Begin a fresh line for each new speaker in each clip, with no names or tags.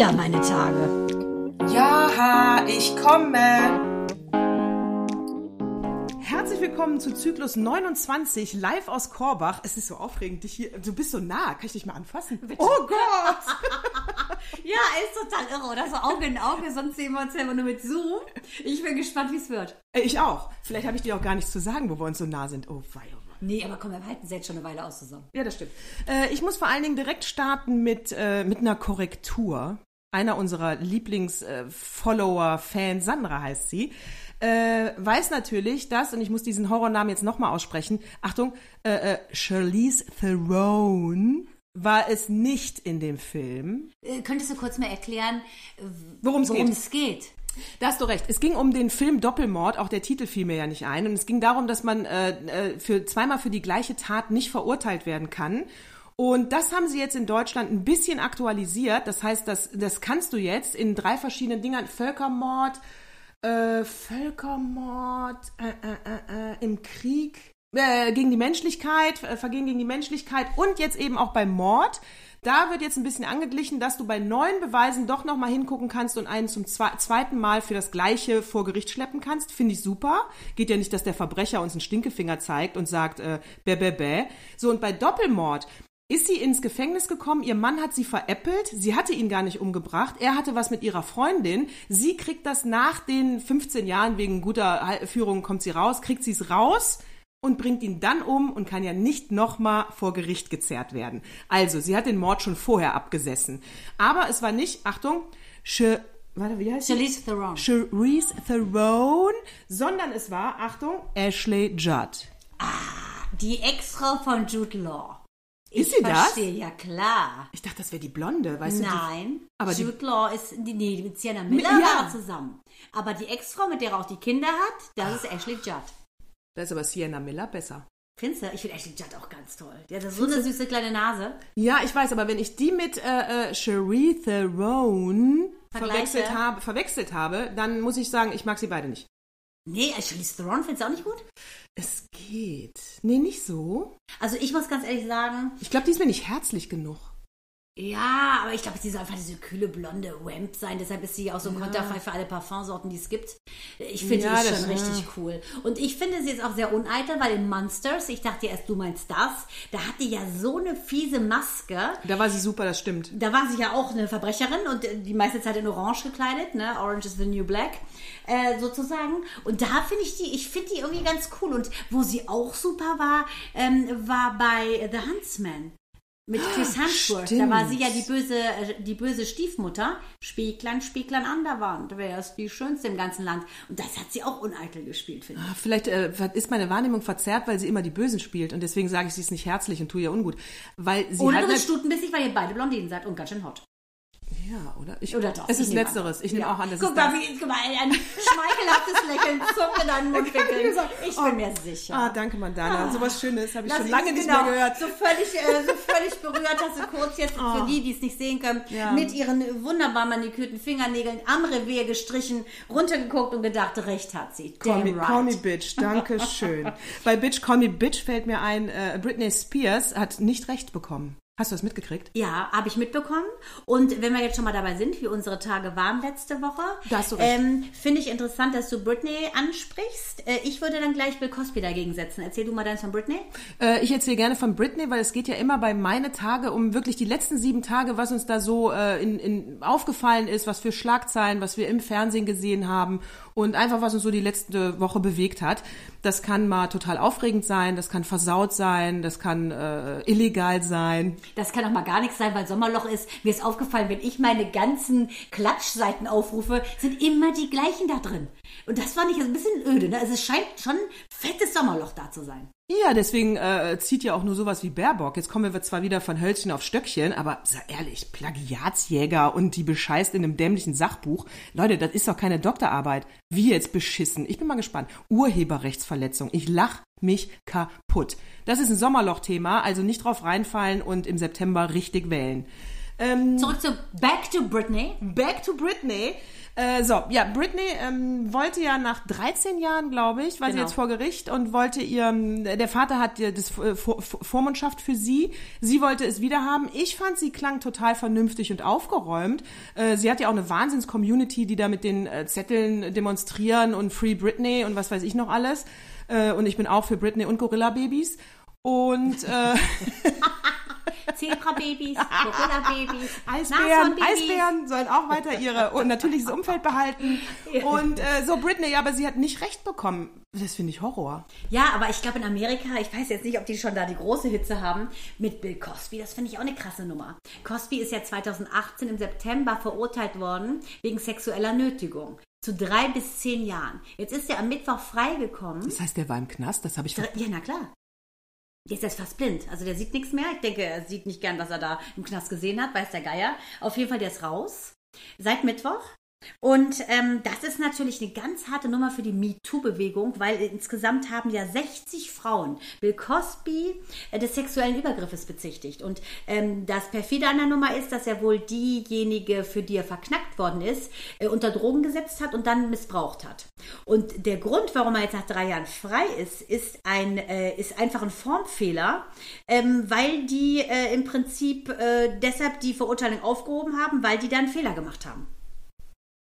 wieder meine Tage.
Ja, ich komme. Herzlich willkommen zu Zyklus 29, live aus Korbach. Es ist so aufregend, dich hier. Du bist so nah. Kann ich dich mal anfassen?
Bitte.
Oh Gott!
Ja, ist total irre, oder? So Auge in Auge, sonst sehen wir uns ja immer nur mit Zoom. Ich bin gespannt, wie es wird.
Äh, Ich auch. Vielleicht habe ich dir auch gar nichts zu sagen, wo wir uns so nah sind. Oh, wei, oh.
Nee, aber komm, wir halten es jetzt schon eine Weile aus zusammen.
Ja, das stimmt. Äh, ich muss vor allen Dingen direkt starten mit, äh, mit einer Korrektur. Einer unserer Lieblings-Follower, Fan, Sandra heißt sie, äh, weiß natürlich, dass, und ich muss diesen Horrornamen jetzt nochmal aussprechen, Achtung, äh, äh, Charlize Theron war es nicht in dem Film.
Äh, könntest du kurz mal erklären, äh,
Worum es
worum
geht.
es geht?
Da hast du recht. Es ging um den Film Doppelmord, auch der Titel fiel mir ja nicht ein. Und es ging darum, dass man äh, äh, für zweimal für die gleiche Tat nicht verurteilt werden kann. Und das haben sie jetzt in Deutschland ein bisschen aktualisiert. Das heißt, das, das kannst du jetzt in drei verschiedenen Dingern, Völkermord, äh, Völkermord äh, äh, äh, äh, im Krieg, äh, gegen die Menschlichkeit, äh, Vergehen gegen die Menschlichkeit und jetzt eben auch beim Mord. Da wird jetzt ein bisschen angeglichen, dass du bei neuen Beweisen doch noch mal hingucken kannst und einen zum zwe zweiten Mal für das Gleiche vor Gericht schleppen kannst. Finde ich super. Geht ja nicht, dass der Verbrecher uns einen Stinkefinger zeigt und sagt, äh, bäh, bäh, bäh. So, und bei Doppelmord ist sie ins Gefängnis gekommen, ihr Mann hat sie veräppelt, sie hatte ihn gar nicht umgebracht, er hatte was mit ihrer Freundin, sie kriegt das nach den 15 Jahren, wegen guter Führung kommt sie raus, kriegt sie es raus und bringt ihn dann um und kann ja nicht nochmal vor Gericht gezerrt werden. Also, sie hat den Mord schon vorher abgesessen. Aber es war nicht, Achtung, Sh warte, wie heißt?
Charlize Theron.
Charlize Theron, sondern es war, Achtung, Ashley Judd.
Die Ex-Frau von Jude Law.
Ist
ich
sie das?
verstehe, ja klar.
Ich dachte, das wäre die Blonde, weißt du? die-
Nein,
aber die-
Jude Law ist, die- nee, mit Sienna Miller
Ja.
war er zusammen. Aber die Ex-Frau, mit der er auch die Kinder hat, das ist Ashley Judd.
Da ist aber Sienna Miller besser.
Findest du? Ich finde Ashley Judd auch ganz toll. Die hat so eine süße kleine Nase.
Ja, ich weiß, aber wenn ich die mit äh, äh, Cherie Theron verwechselt habe, verwechselt habe, dann muss ich sagen, ich mag sie beide nicht.
Nee, Charlize Theron findest du auch nicht gut?
Es geht. Nee, nicht so.
Also ich muss ganz ehrlich sagen,
Ich glaube, die ist mir nicht herzlich genug.
Ja, aber ich glaube, sie soll einfach diese kühle blonde Wamp sein. Deshalb ist sie auch so ein Konterfei für alle Parfumsorten, die es gibt. Ich finde,
Ja,
die ist schon richtig cool. Und ich finde sie ist auch sehr uneitel, weil in Monsters, ich dachte erst, du meinst das, da hat die ja so eine fiese Maske.
Da war sie super, das stimmt.
Da war sie ja auch eine Verbrecherin und äh, die meiste Zeit in Orange gekleidet, ne? Orange is the new black, äh, sozusagen. Und da finde ich die, ich finde die irgendwie ganz cool. Und wo sie auch super war, ähm, war bei The Huntsman. Mit Chris Hemsworth. Da war sie ja die böse, äh, die böse Stiefmutter. Spieglein, Spieglein an der Wand. Wer ist die schönste im ganzen Land? Und das hat sie auch uneitel gespielt, finde ich.
Ah, Vielleicht äh, ist meine Wahrnehmung verzerrt, weil sie immer die Bösen spielt und deswegen sage ich, sie ist nicht herzlich und tue ihr ungut. Weil sie
Oder
halt
bist
ne-
stutenbissig, weil ihr beide Blondinen seid und ganz schön hot.
Ja, oder? Ich,
Oder doch.
Es ist Letzteres. Ich nehme
Ja.
auch an, das
guck
ist
mal. Wie, guck mal, ein schmeichelhaftes Lächeln zuckt in deinen Mundwinkeln. Ich bin mir sicher.
Ah, danke, Mandana. So was Schönes habe ich schon
Lass
lange
uns-
nicht
genau,
mehr gehört.
So völlig, äh, so völlig berührt hast du kurz jetzt für die, die es nicht sehen können,
Ja.
mit ihren wunderbar manikürten Fingernägeln am Revier gestrichen, runtergeguckt und gedacht, recht hat sie.
Call
Damn
me,
right.
call me Bitch, danke schön. Bei Bitch, Call me Bitch fällt mir ein, äh, Britney Spears hat nicht recht bekommen. Hast du das mitgekriegt?
Ja, habe ich mitbekommen. Und wenn wir jetzt schon mal dabei sind, wie unsere Tage waren letzte Woche, ähm, finde ich interessant, dass du Britney ansprichst. Äh, ich würde dann gleich Bill Cosby dagegen setzen. Erzähl du mal deins von Britney.
Äh, ich erzähle gerne von Britney, weil es geht ja immer bei meine Tage um wirklich die letzten sieben Tage, was uns da so äh, in, in aufgefallen ist, was für Schlagzeilen, was wir im Fernsehen gesehen haben und einfach was uns so die letzte Woche bewegt hat. Das kann mal total aufregend sein, das kann versaut sein, das kann äh, illegal sein.
Das kann auch mal gar nichts sein, weil Sommerloch ist. Mir ist aufgefallen, wenn ich meine ganzen Klatschseiten aufrufe, sind immer die gleichen da drin. Und das fand ich jetzt ein bisschen öde. Ne? Also es scheint schon ein fettes Sommerloch da zu sein.
Ja, deswegen äh, zieht ja auch nur sowas wie Baerbock. Jetzt kommen wir zwar wieder von Hölzchen auf Stöckchen, aber sei ehrlich, Plagiatsjäger und die bescheißt in einem dämlichen Sachbuch. Leute, das ist doch keine Doktorarbeit. Wie jetzt beschissen? Ich bin mal gespannt. Urheberrechtsverletzung. Ich lach mich kaputt. Das ist ein Sommerloch-Thema, also nicht drauf reinfallen und im September richtig wählen. Ähm,
Zurück zu Back to Britney.
Back to Britney. Äh, so, ja, Britney ähm, wollte ja nach 13 Jahren, glaube ich, war sie
Genau.
jetzt vor Gericht und wollte ihr, der Vater hat ihr das äh, Vor Vor- Vormundschaft für sie. Sie wollte es wieder haben. Ich fand, sie klang total vernünftig und aufgeräumt. Äh, sie hat ja auch eine Wahnsinns-Community, die da mit den äh, Zetteln demonstrieren und Free Britney und was weiß ich noch alles. Äh, und ich bin auch für Britney und Gorilla-Babys. Und äh,
Zebra-Babys, Gorilla-Babys,
Eisbären. Eisbären sollen auch weiter ihre und natürliches Umfeld behalten. Und äh, so Britney, aber sie hat nicht recht bekommen. Das finde ich Horror.
Ja, aber ich glaube in Amerika, ich weiß jetzt nicht, ob die schon da die große Hitze haben, mit Bill Cosby, das finde ich auch eine krasse Nummer. Cosby ist ja 2018 im September verurteilt worden wegen sexueller Nötigung. Zu drei bis zehn Jahren. Jetzt ist er am Mittwoch freigekommen.
Das heißt, der war im Knast, das habe ich ver
Ja, na klar. Jetzt ist er fast blind. Also der sieht nichts mehr. Ich denke, er sieht nicht gern, was er da im Knast gesehen hat, weiß der Geier. Auf jeden Fall, der ist raus. Seit Mittwoch. Und ähm, das ist natürlich eine ganz harte Nummer für die MeToo-Bewegung, weil insgesamt haben ja 60 Frauen Bill Cosby äh, des sexuellen Übergriffes bezichtigt. Und ähm, das perfide an der Nummer ist, dass er wohl diejenige, für die er verknackt worden ist, äh, unter Drogen gesetzt hat und dann missbraucht hat. Und der Grund, warum er jetzt nach drei Jahren frei ist, ist, ein, äh, ist einfach ein Formfehler, ähm, weil die äh, im Prinzip äh, deshalb die Verurteilung aufgehoben haben, weil die da einen Fehler gemacht haben.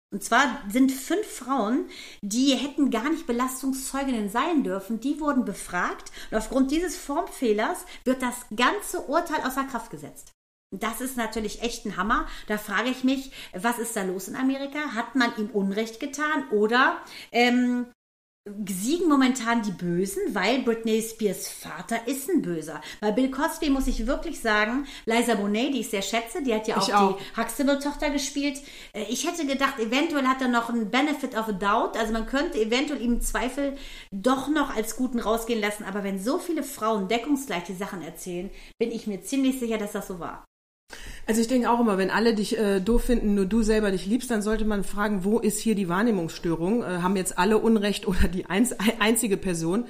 Und zwar sind fünf Frauen, die hätten gar nicht Belastungszeuginnen sein dürfen, die wurden befragt und aufgrund dieses Formfehlers wird das ganze Urteil außer Kraft gesetzt. Das ist natürlich echt ein Hammer. Da frage ich mich, was ist da los in Amerika? Hat man ihm Unrecht getan oder ähm, siegen momentan die Bösen, weil Britney Spears Vater ist ein Böser. Bei Bill Cosby muss ich wirklich sagen, Liza Bonet, die ich sehr schätze, die hat ja auch,
auch.
die Huxtable-Tochter gespielt. Äh, Ich hätte gedacht, eventuell hat er noch einen Benefit of a Doubt. Also man könnte eventuell ihm Zweifel doch noch als Guten rausgehen lassen. Aber wenn so viele Frauen deckungsgleich die Sachen erzählen, bin ich mir ziemlich sicher, dass das so war.
Also ich denke auch immer, wenn alle dich äh, doof finden, nur du selber dich liebst, dann sollte man fragen, wo ist hier die Wahrnehmungsstörung? Äh, haben jetzt alle Unrecht oder die einz einzige Person?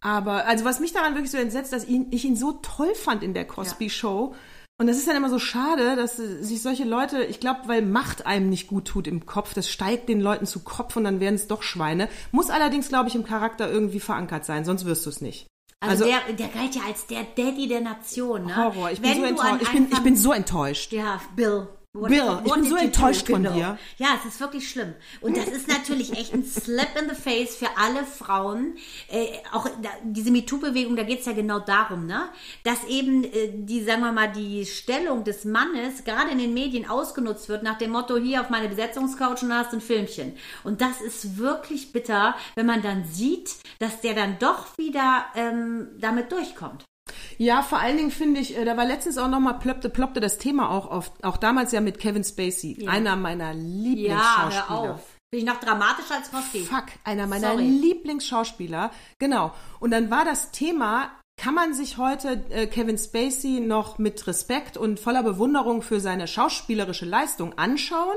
Aber also was mich daran wirklich so entsetzt, dass ihn, ich ihn so toll fand in der Cosby Show. Und das ist dann immer so schade, dass äh, sich solche Leute, ich glaube, weil Macht einem nicht gut tut im Kopf, das steigt den Leuten zu Kopf und dann werden es doch Schweine. Muss allerdings, glaube ich, im Charakter irgendwie verankert sein, sonst wirst du es nicht.
Also, der, der galt ja als der Daddy der Nation. Ne?
Horror. Ich bin,
Wenn
so enttäuscht. Ich, bin, ich bin so enttäuscht.
Ja, Bill.
Bill, ich bin so enttäuscht von
Genau.
dir.
Ja, es ist wirklich schlimm. Und das ist natürlich echt ein Slap in the face für alle Frauen. Äh, auch da, diese MeToo-Bewegung, da geht's ja genau darum, ne? Dass eben äh, die, sagen wir mal, die Stellung des Mannes gerade in den Medien ausgenutzt wird, nach dem Motto, hier auf meine Besetzungscouch und hast ein Filmchen. Und das ist wirklich bitter, wenn man dann sieht, dass der dann doch wieder ähm, damit durchkommt.
Ja, vor allen Dingen finde ich, äh, da war letztens auch nochmal ploppte, ploppte das Thema auch auf, auch damals ja mit Kevin Spacey, einer meiner Lieblingsschauspieler.
Ja, hör auf. Bin ich noch dramatischer als Cosby.
Fuck, einer meiner
Sorry.
Lieblingsschauspieler. Genau. Und dann war das Thema, kann man sich heute äh, Kevin Spacey noch mit Respekt und voller Bewunderung für seine schauspielerische Leistung anschauen?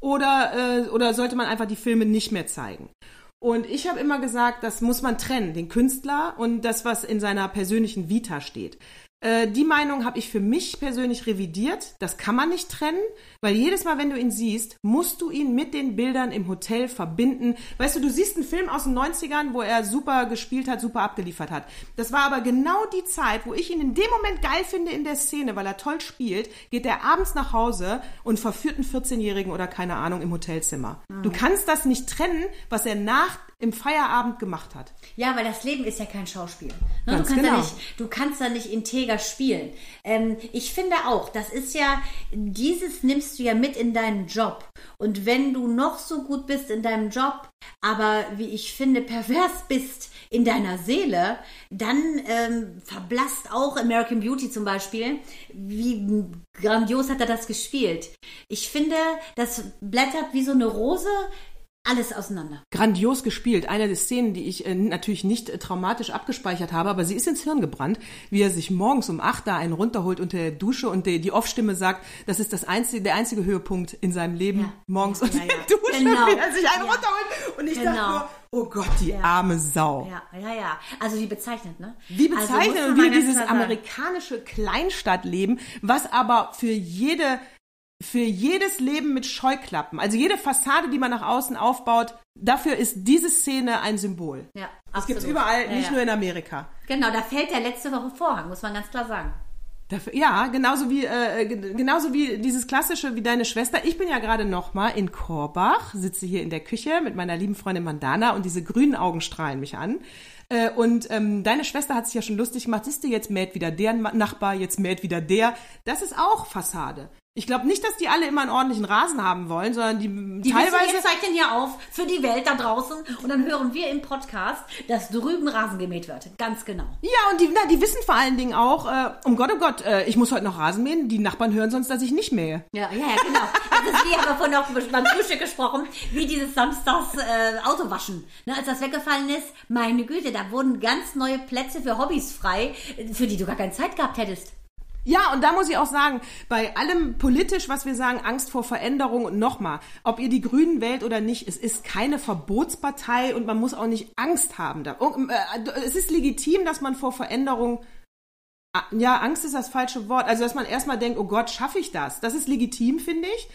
Oder, äh, oder sollte man einfach die Filme nicht mehr zeigen? Und ich habe immer gesagt, das muss man trennen, den Künstler und das, was in seiner persönlichen Vita steht. Äh, die Meinung habe ich für mich persönlich revidiert. Das kann man nicht trennen, weil jedes Mal, wenn du ihn siehst, musst du ihn mit den Bildern im Hotel verbinden. Weißt du, du siehst einen Film aus den 90ern, wo er super gespielt hat, super abgeliefert hat. Das war aber genau die Zeit, wo ich ihn in dem Moment geil finde in der Szene, weil er toll spielt, geht er abends nach Hause und verführt einen 14-Jährigen oder keine Ahnung im Hotelzimmer. Du kannst das nicht trennen, was er nach im Feierabend gemacht hat.
Ja, weil das Leben ist ja kein Schauspiel. Ne? Du, kannst
genau.
da nicht, du kannst da nicht integer spielen. Ähm, ich finde auch, das ist ja, dieses nimmst du ja mit in deinen Job. Und wenn du noch so gut bist in deinem Job, aber wie ich finde, pervers bist in deiner Seele, dann ähm, verblasst auch American Beauty zum Beispiel. Wie grandios hat er das gespielt? Ich finde, das blättert wie so eine Rose alles auseinander.
Grandios gespielt. Eine der Szenen, die ich äh, natürlich nicht äh, traumatisch abgespeichert habe, aber sie ist ins Hirn gebrannt, wie er sich morgens um acht da einen runterholt unter der Dusche und die, die Off-Stimme sagt, das ist das einzige, der einzige Höhepunkt in seinem Leben,
Ja.
morgens
Ja,
unter
ja,
der
ja.
Dusche,
Genau.
wie er sich einen
Ja.
runterholt. Und ich dachte
Genau.
nur, oh Gott, die arme Sau.
Ja, ja, ja. Also wie bezeichnet, ne?
Wie
Also
bezeichnet
man
und wie dieses amerikanische Kleinstadtleben, was aber für jede für jedes Leben mit Scheuklappen, also jede Fassade, die man nach außen aufbaut, dafür ist diese Szene ein Symbol.
Ja,
Das gibt's
absolut.
überall,
Ja,
nicht
ja.
nur in Amerika.
Genau, da fällt der letzte Woche Vorhang, muss man ganz klar sagen.
Dafür, ja, genauso wie äh, ge- genauso wie dieses klassische wie deine Schwester. Ich bin ja gerade noch mal in Korbach, sitze hier in der Küche mit meiner lieben Freundin Mandana und diese grünen Augen strahlen mich an. Äh, und ähm, deine Schwester hat sich ja schon lustig gemacht. Siehst du, jetzt mäht wieder der Nachbar, jetzt mäht wieder der. Das ist auch Fassade. Ich glaube nicht, dass die alle immer einen ordentlichen Rasen haben wollen, sondern die,
Die
teilweise
ihr zeichnen ja auf für die Welt da draußen und dann hören wir im Podcast, dass drüben Rasen gemäht wird. Ganz genau.
Ja, und die, na, die wissen vor allen Dingen auch, äh, um Gott, oh Gott, äh, ich muss heute noch Rasen mähen. Die Nachbarn hören sonst, dass ich nicht mähe.
Ja, ja, ja, genau. Das ist wie, haben wir vorhin auch beim Frühstück gesprochen, wie dieses Samstags äh, Autowaschen. Ne, als das weggefallen ist, meine Güte, da wurden ganz neue Plätze für Hobbys frei, für die du gar keine Zeit gehabt hättest.
Ja, und da muss ich auch sagen, bei allem politisch, was wir sagen, Angst vor Veränderung und nochmal, ob ihr die Grünen wählt oder nicht, es ist keine Verbotspartei und man muss auch nicht Angst haben. Oh, äh, Es ist legitim, dass man vor Veränderung, ah, ja, Angst ist das falsche Wort, also dass man erstmal denkt, oh Gott, schaffe ich das? Das ist legitim, finde ich.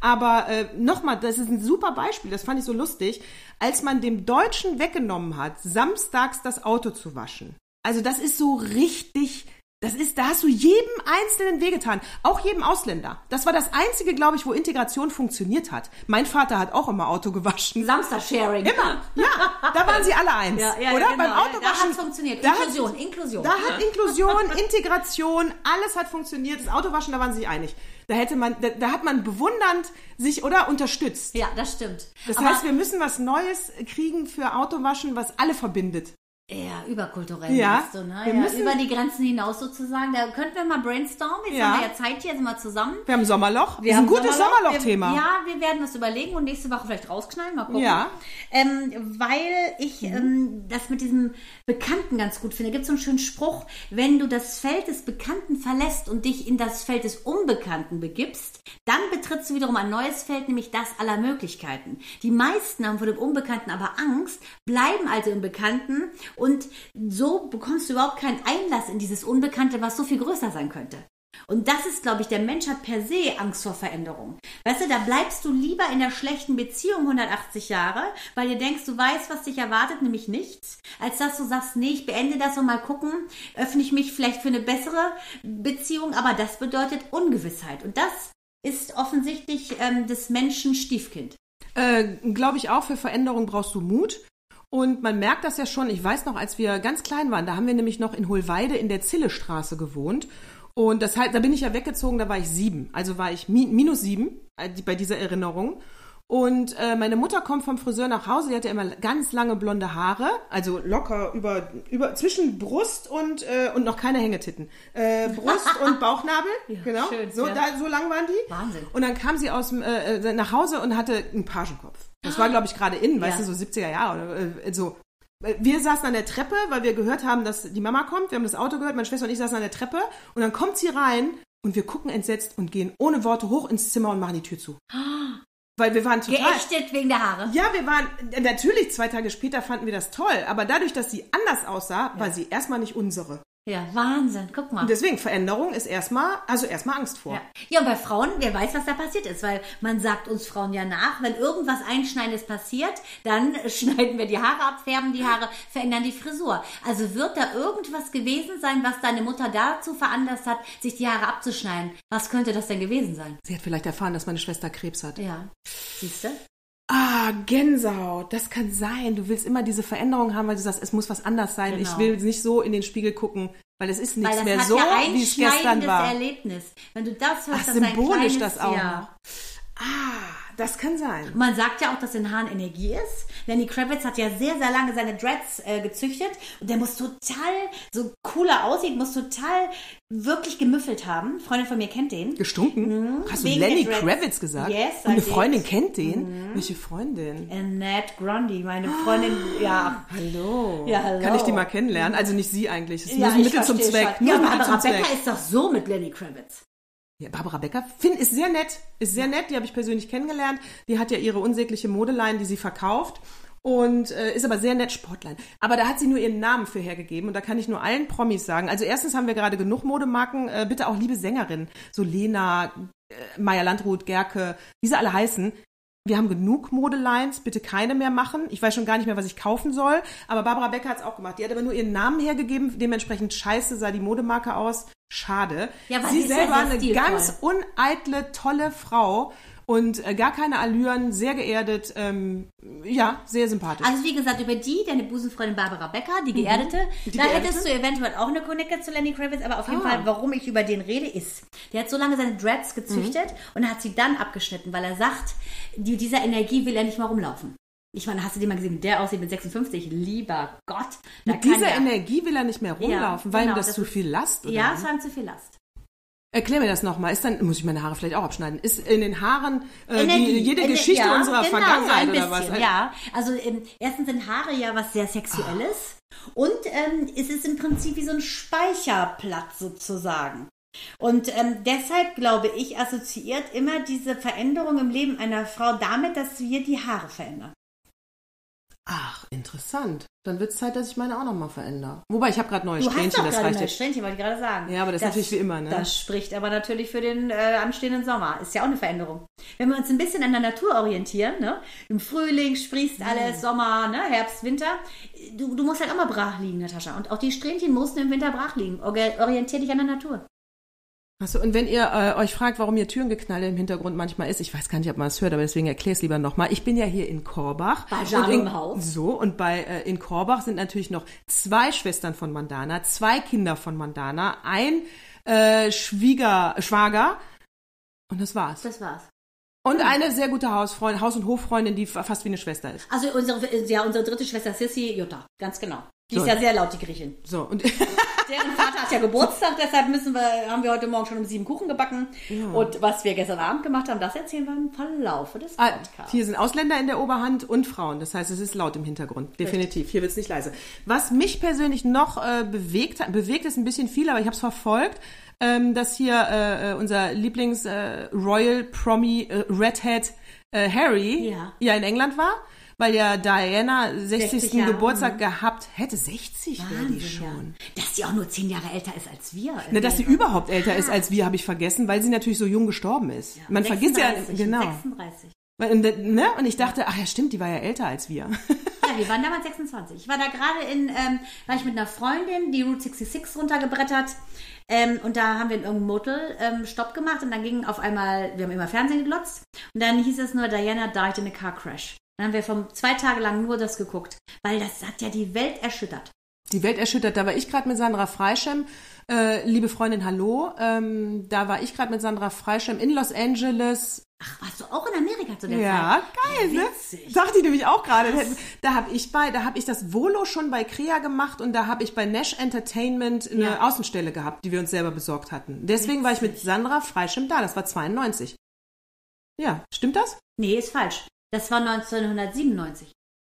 Aber äh, nochmal, das ist ein super Beispiel, das fand ich so lustig, als man dem Deutschen weggenommen hat, samstags das Auto zu waschen. Also das ist so richtig, das ist, da hast du jedem Einzelnen wehgetan, auch jedem Ausländer. Das war das Einzige, glaube ich, wo Integration funktioniert hat. Mein Vater hat auch immer Auto gewaschen.
Samstag-Sharing.
Immer, ja, da waren sie alle eins,
Ja, ja,
oder?
genau.
Beim
Da
Autowaschen.
hat's funktioniert.
da
Inklusion,
hat,
Inklusion.
Da hat Inklusion, Integration, alles hat funktioniert. Das Autowaschen, da waren sie sich einig. Da hätte man, da, da hat man bewundernd sich, oder, unterstützt.
Ja, das stimmt.
Das
Aber-
heißt, wir müssen was Neues kriegen für Autowaschen, was alle verbindet.
Ja, überkulturell
Ja,
du, ne?
wir
Ja,
müssen-
über die Grenzen hinaus sozusagen. Da könnten wir mal brainstormen. Jetzt
Ja.
haben wir ja Zeit hier, sind wir zusammen.
Wir haben Sommerloch.
Wir
das ist ein gutes
Sommerloch.
Sommerloch-Thema.
Wir- Ja, wir werden das überlegen und nächste Woche vielleicht rausknallen. Mal gucken.
Ja.
Ähm, weil ich
Mhm.
ähm, das mit diesem Bekannten ganz gut finde. Da gibt es so einen schönen Spruch, wenn du das Feld des Bekannten verlässt und dich in das Feld des Unbekannten begibst, dann betrittst du wiederum ein neues Feld, nämlich das aller Möglichkeiten. Die meisten haben vor dem Unbekannten aber Angst, bleiben also im Bekannten und so bekommst du überhaupt keinen Einlass in dieses Unbekannte, was so viel größer sein könnte. Und das ist, glaube ich, der Mensch hat per se Angst vor Veränderung. Weißt du, da bleibst du lieber in der schlechten Beziehung 180 Jahre, weil du denkst, du weißt, was dich erwartet, nämlich nichts, als dass du sagst, nee, ich beende das und mal gucken, öffne ich mich vielleicht für eine bessere Beziehung, aber das bedeutet Ungewissheit. Und das ist offensichtlich ähm, des Menschen Stiefkind.
Äh, Glaube ich auch, für Veränderung brauchst du Mut. Und man merkt das ja schon, ich weiß noch, als wir ganz klein waren, da haben wir nämlich noch in Hohlweide in der Zillestraße gewohnt. Und das heißt, da bin ich ja weggezogen, da war ich sieben. Also war ich mi minus sieben äh, bei dieser Erinnerung. Und äh, meine Mutter kommt vom Friseur nach Hause, die hatte immer ganz lange blonde Haare, also locker über, über zwischen Brust und, äh, und noch keine Hängetitten. Äh, Brust und Bauchnabel, genau.
schön,
so,
ja.
da, so lang waren die.
Wahnsinn.
Und dann kam sie aus dem, äh, äh, nach Hause und hatte einen Pagenkopf. Das war, glaube ich, gerade innen, weißt
Ja.
du, so 70er Jahre oder äh, so. Äh, Wir saßen an der Treppe, weil wir gehört haben, dass die Mama kommt. Wir haben das Auto gehört, meine Schwester und ich saßen an der Treppe. Und dann kommt sie rein und wir gucken entsetzt und gehen ohne Worte hoch ins Zimmer und machen die Tür zu. Weil wir waren total...
Geächtet wegen der Haare.
Ja, wir waren, natürlich zwei Tage später fanden wir das toll, aber dadurch, dass sie anders aussah, war sie erstmal nicht unsere.
Ja, Wahnsinn. Guck mal.
Und deswegen, Veränderung ist erstmal, also erstmal Angst vor.
Ja. ja, und bei Frauen, wer weiß, was da passiert ist, weil man sagt uns Frauen ja nach, wenn irgendwas Einschneidendes passiert, dann schneiden wir die Haare ab, färben die Haare, verändern die Frisur. Also wird da irgendwas gewesen sein, was deine Mutter dazu veranlasst hat, sich die Haare abzuschneiden? Was könnte das denn gewesen sein?
Sie hat vielleicht erfahren, dass meine Schwester Krebs hat.
Ja, siehst du?
Ah, Gänsehaut, das kann sein. Du willst immer diese Veränderung haben, weil du sagst, es muss was anders sein.
Genau.
Ich will nicht so in den Spiegel gucken, weil es ist nichts
das
mehr so,
ja
wie es gestern war.
Erlebnis. Wenn du das hörst,
Ach,
das ist ein
symbolisch
kleines
das auch noch. Ah, das kann sein.
Man sagt ja auch, dass in Haaren Energie ist. Lenny Kravitz hat ja sehr, sehr lange seine Dreads äh, gezüchtet und der muss total so cooler aussehen, muss total wirklich gemüffelt haben. Freundin von mir kennt den.
Gestunken? Hast du
Wegen
Lenny. Kravitz gesagt?
Yes,
Und eine. Freundin kennt den? Welche Freundin?
Annette Grundy, meine Freundin, ja.
Hallo.
Ja, hallo.
Kann ich die mal kennenlernen? Also nicht sie eigentlich. Es ist
Ja,
nur ein Mittel zum Zweck.
Ja, Becker
Zweck.
ist doch so mit Lenny Kravitz.
Ja, Barbara Becker find, ist sehr nett. Ist sehr nett. Die habe ich persönlich kennengelernt. Die hat ja ihre unsägliche Modeline, die sie verkauft. Und äh, ist aber sehr nett Sportlein. Aber da hat sie nur ihren Namen für hergegeben. Und da kann ich nur allen Promis sagen. Also erstens haben wir gerade genug Modemarken. Äh, bitte auch liebe Sängerinnen. So Lena, äh, Maya Landrut, Gerke, wie sie alle heißen. Wir haben genug Modelines, bitte keine mehr machen. Ich weiß schon gar nicht mehr, was ich kaufen soll. Aber Barbara Becker hat es auch gemacht. Die hat aber nur ihren Namen hergegeben. Dementsprechend scheiße sah die Modemarke aus. Schade.
Ja,
sie
ja
selber
sehr
eine ganz uneitle, tolle Frau und äh, gar keine Allüren, sehr geerdet, ähm, ja, sehr sympathisch.
Also wie gesagt, über die, deine Busenfreundin Barbara Becker, die Geerdete,
Mhm. Die
da
Geerdete?
hättest du eventuell auch eine Connection zu Lenny Kravitz, aber auf jeden
Ah.
Fall, warum ich über den rede, ist, der hat so lange seine Dreads gezüchtet
Mhm.
und hat sie dann abgeschnitten, weil er sagt, die, dieser Energie will er nicht mehr rumlaufen. Ich meine, hast du den mal gesehen, wie der aussieht mit 56? Lieber Gott.
Mit dieser
der-
Energie will er nicht mehr rumlaufen, weil ihm
genau,
das,
das
zu viel Last oder?
Ja, es war ihm zu viel Last.
Erklär mir das nochmal. Ist dann, muss ich meine Haare vielleicht auch abschneiden? Ist in den Haaren äh, die,
Energie.
jede
Ener-
Geschichte
ja,
unserer
genau,
Vergangenheit
so ein
oder was?
bisschen, Ja, also ähm, erstens sind Haare ja was sehr Sexuelles und ähm, es ist im Prinzip wie so ein Speicherplatz sozusagen. Und ähm, deshalb glaube ich, assoziiert immer diese Veränderung im Leben einer Frau damit, dass wir die Haare verändern.
Ach, interessant. Dann wird es Zeit, dass ich meine auch nochmal verändere. Wobei, ich habe gerade neue
Du hast
Strähnchen,
doch
das reicht
neue. Strähnchen, wollte ich gerade sagen.
Ja, aber das ist natürlich wie immer, ne?
Das spricht aber natürlich für den äh, anstehenden Sommer. Ist ja auch eine Veränderung. Wenn wir uns ein bisschen an der Natur orientieren, ne? Im Frühling sprießt alles, Sommer, ne? Herbst, Winter. Du, du musst halt auch mal brach liegen, Natascha. Und auch die Strähnchen mussten im Winter brach liegen. Orientier dich an der Natur.
Achso, und wenn ihr äh, euch fragt, warum hier Türengeknalle im Hintergrund manchmal ist, ich weiß gar nicht, ob man es hört, aber deswegen erkläre es lieber nochmal. Ich bin ja hier in Korbach.
Bei
Und
Jano
in,
Haus.
So, und bei äh, in Korbach sind natürlich noch zwei Schwestern von Mandana, zwei Kinder von Mandana, ein äh, Schwieger, Schwager und das war's.
Das war's.
Und eine sehr gute Hausfreundin, Haus- und Hoffreundin, die fa- fast wie eine Schwester ist.
Also unsere, ja, unsere dritte Schwester Sissy, Jutta. Ganz genau. Die
So.
ist ja sehr laut, die Griechin.
So, und
Deren Vater hat ja Geburtstag, deshalb müssen wir, haben wir heute Morgen schon um sieben Kuchen gebacken. Und was wir gestern Abend gemacht haben, das erzählen wir im Verlaufe des
Ah,
Podcasts.
Hier sind Ausländer in der Oberhand und Frauen. Das heißt, es ist laut im Hintergrund. Definitiv. Hier wird es nicht leise. Was mich persönlich noch äh, bewegt hat, bewegt ist ein bisschen viel, aber ich habe es verfolgt, ähm, dass hier äh, äh, unser Lieblings äh, Royal Promi äh, Redhead äh, Harry
Ja.
in England war. Weil ja Diana 60.
60 Jahre,
Geburtstag gehabt hätte. 60 wäre die schon.
ja. Dass die auch nur zehn Jahre älter ist als wir.
Ne, dass sie überhaupt älter ist als wir, habe ich vergessen, weil sie natürlich so jung gestorben ist. Man vergisst ja,
36,
genau.
36.
Weil, ne? Und ich dachte, ach ja, stimmt, die war ja älter als wir.
Ja, wir waren damals 26. Ich war da gerade in, ähm, war ich mit einer Freundin, die Route 66 runtergebrettert. Ähm, und da haben wir in irgendeinem Motel ähm, Stopp gemacht und dann ging auf einmal, wir haben immer Fernsehen geglotzt und dann hieß es nur, Diana died in a car crash. Dann haben wir vom zwei Tage lang nur das geguckt, weil das hat ja die Welt erschüttert.
Die Welt erschüttert. Da war ich gerade mit Sandra Freischem, äh, liebe Freundin, hallo. Ähm, da war ich gerade mit Sandra Freischem in Los Angeles.
Ach, warst du auch in Amerika zu der
Ja,
Zeit?
geil, ne?
Witzig.
Dachte ich nämlich auch gerade. Da habe ich bei, da habe ich das Volo schon bei Crea gemacht und da habe ich bei Nash Entertainment eine
Ja.
Außenstelle gehabt, die wir uns selber besorgt hatten. Deswegen war ich mit Sandra Freischem da. Das war 92. Ja, stimmt das?
Nee, ist falsch. Das war 1997.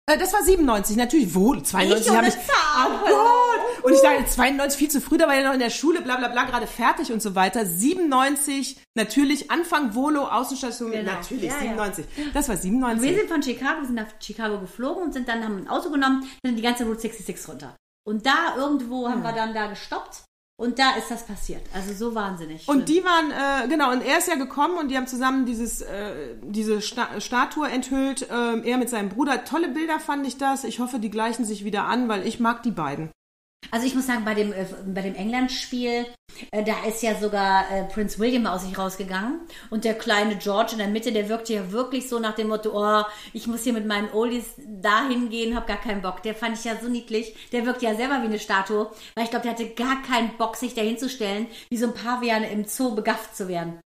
Äh, Das war 97, natürlich wohl. 92
Ich und
habe ich.
eine Zahl.
Oh Gott! Und ich dachte, 92 viel zu früh, da war ja noch in der Schule, bla bla bla, gerade fertig und so weiter. 97, natürlich, Anfang Volo, Außenstation,
Genau.
natürlich,
Ja, ja.
97. Das war
Wir
97.
sind von Chicago, wir sind nach Chicago geflogen und sind dann, haben ein Auto genommen, sind die ganze Route 66 runter. Und da irgendwo haben wir dann da gestoppt und da ist das passiert. Also so wahnsinnig.
Und
schlimm.
die waren, äh, genau, und er ist ja gekommen und die haben zusammen dieses, äh, diese Sta Statue enthüllt, ähm, er mit seinem Bruder. Tolle Bilder fand ich das. Ich hoffe, die gleichen sich wieder an, weil ich mag die beiden.
Also ich muss sagen, bei dem, äh, bei dem England-Spiel, äh, da ist ja sogar äh, Prince William aus sich rausgegangen. Und der kleine George in der Mitte, der wirkte ja wirklich so nach dem Motto, oh, ich muss hier mit meinen Oldies dahin gehen, hab gar keinen Bock. Der fand ich ja so niedlich. Der wirkt ja selber wie eine Statue. Weil ich glaube, der hatte gar keinen Bock, sich dahin zu stellen, wie so ein Pavian im Zoo begafft zu werden.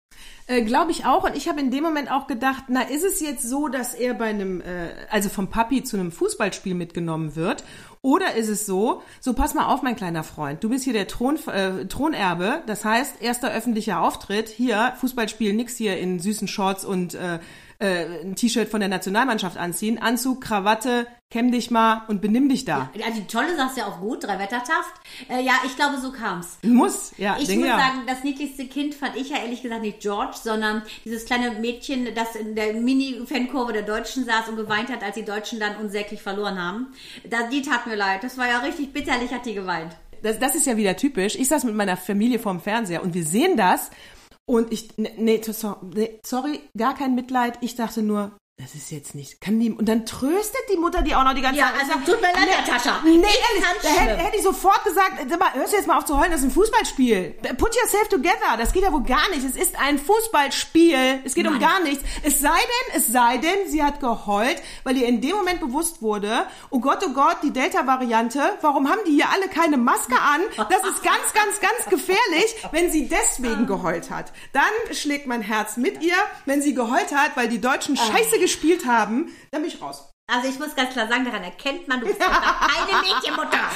Äh, Glaube ich auch. Und ich habe in dem Moment auch gedacht, na, ist es jetzt so, dass er bei einem, äh, also vom Papi zu einem Fußballspiel mitgenommen wird? Oder ist es so, so pass mal auf, mein kleiner Freund, du bist hier der Thron, äh, Thronerbe, das heißt, erster öffentlicher Auftritt, hier, Fußballspiel, nix hier in süßen Shorts und äh, äh, ein T-Shirt von der Nationalmannschaft anziehen, Anzug, Krawatte, kämm dich mal und benimm dich da.
Ja, die Tolle sagst ja auch gut, drei Wettertaft. Äh, ja, ich glaube, so kam's.
Muss, ja.
Ich muss
ja.
sagen, das niedlichste Kind fand ich ja ehrlich gesagt nicht George, sondern dieses kleine Mädchen, das in der Mini-Fankurve der Deutschen saß und geweint hat, als die Deutschen dann unsäglich verloren haben. Da, die tat mir leid. Das war ja richtig bitterlich, hat die geweint.
Das, das ist ja wieder typisch. Ich saß mit meiner Familie vorm Fernseher und wir sehen das und ich, ne- nee, nee, sorry, gar kein Mitleid. Ich dachte nur, das ist jetzt nicht, kann die, und dann tröstet die Mutter die auch noch die ganze
Ja,
Zeit.
also
Ich sag,
tut mir leid,
nee,
Natascha.
Nee,
Ich
ehrlich, da hätte, hätte ich sofort gesagt, sag mal, hörst du jetzt mal auf zu heulen, das ist ein Fußballspiel. Put yourself together, das geht ja wohl gar nicht. Es ist ein Fußballspiel. Es geht um
Mann.
gar nichts. Es sei denn, es sei denn, sie hat geheult, weil ihr in dem Moment bewusst wurde, oh Gott, oh Gott, die Delta-Variante, warum haben die hier alle keine Maske an? Das ist ganz, ganz, ganz gefährlich, wenn sie deswegen geheult hat. Dann schlägt mein Herz mit ihr. Wenn sie geheult hat, weil die Deutschen scheiße gespielt haben, dann bin ich raus.
Also ich muss ganz klar sagen, daran erkennt man, du bist keine Mädchenmutter.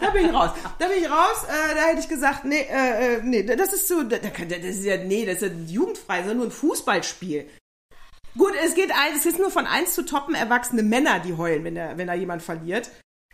Da bin ich raus. Da bin ich raus. Äh, da hätte ich gesagt, nee, äh, äh, nee, das ist so, da, da das ist ja, nee, das ist ja jugendfrei, sondern nur ein Fußballspiel. Gut, es geht ein, es ist nur von eins zu toppen erwachsene Männer, die heulen, wenn, der, wenn da jemand verliert.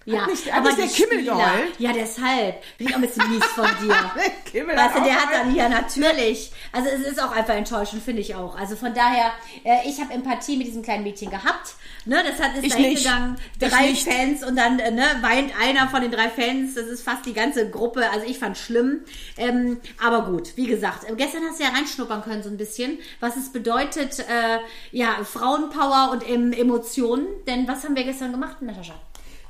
Ja,
Hat nicht, hat nicht der Kimmel
Spieler-
geheult?
Ja, deshalb. Bin ich auch ein bisschen mies von dir.
Der Kimmel
Weißt du, der hat dann hier natürlich. Also es ist auch einfach enttäuschend, finde ich auch. Also von daher, äh, ich habe Empathie mit diesem kleinen Mädchen gehabt. Ne, das hat ist
Ich
da hingegangen, drei. Fans und dann äh, ne, weint einer von den drei Fans. Das ist fast die ganze Gruppe. Also ich fand schlimm. Ähm, aber gut, wie gesagt, äh, gestern hast du ja reinschnuppern können so ein bisschen, was es bedeutet, äh, ja, Frauenpower und ähm, Emotionen. Denn was haben wir gestern gemacht, Natascha?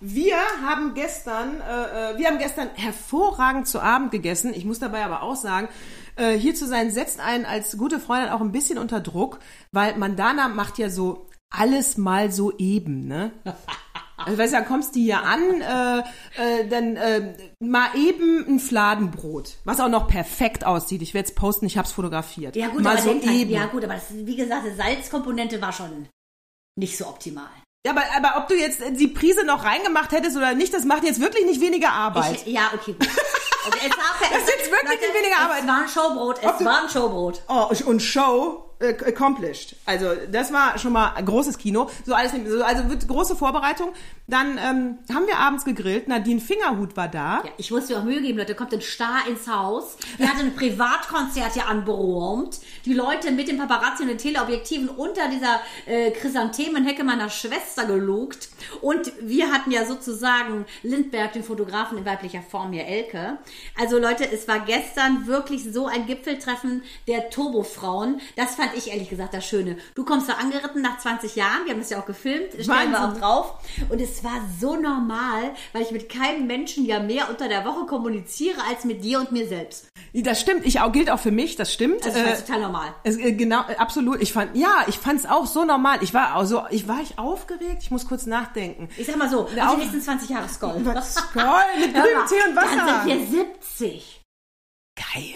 Wir haben gestern, äh, äh, wir haben gestern hervorragend zu Abend gegessen. Ich muss dabei aber auch sagen, äh, hier zu sein setzt einen als gute Freundin auch ein bisschen unter Druck, weil Mandana macht ja so alles mal so eben, ne? Also weißt du, dann kommst du hier an, äh, äh, dann äh, mal eben ein Fladenbrot, was auch noch perfekt aussieht. Ich werde es posten, ich habe es fotografiert.
Ja gut,
mal
aber
so
denk halt,
eben.
ja gut, aber das, wie gesagt, die Salzkomponente war schon nicht so optimal.
Ja, aber, aber ob du jetzt die Prise noch reingemacht hättest oder nicht, das macht jetzt wirklich nicht weniger Arbeit.
Ich, ja, okay, gut. Okay, es war,
Das ist jetzt wirklich nicht weniger Arbeit.
Es war ein Showbrot, es war ein Showbrot.
Oh, und Show äh, accomplished. Also das war schon mal großes Kino. So alles, so, also wird große Vorbereitung. Dann ähm, haben wir abends gegrillt. Nadine Fingerhut war da.
Ja, ich musste mir auch Mühe geben, Leute. Kommt ein Star ins Haus. Wir hatten ein Privatkonzert hier anberaumt. Die Leute mit dem Paparazzi und den Teleobjektiven unter dieser äh, Chrysanthemenhecke meiner Schwester gelugt. Und wir hatten ja sozusagen Lindberg, den Fotografen in weiblicher Form hier, Elke. Also Leute, es war gestern wirklich so ein Gipfeltreffen der Turbofrauen. Das fand ich ehrlich gesagt das Schöne. Du kommst da angeritten nach 20 Jahren. Wir haben das ja auch gefilmt. Stellen wir auch drauf. Und es war so normal, weil ich mit keinem Menschen ja mehr unter der Woche kommuniziere als mit dir und mir selbst.
Das stimmt. Ich auch gilt auch für mich. Das stimmt.
Das ist
Äh,
total normal.
es, äh, genau, äh, absolut. Ich fand, ja, ich fand es auch so normal. Ich war auch so, ich war ich aufgeregt. Ich muss kurz nachdenken.
Ich sag mal so, auf
auch-
die nächsten 20 Jahre Skoll.
Skoll mit grünem Tee und Wasser.
Dann sind wir 70.
Geil.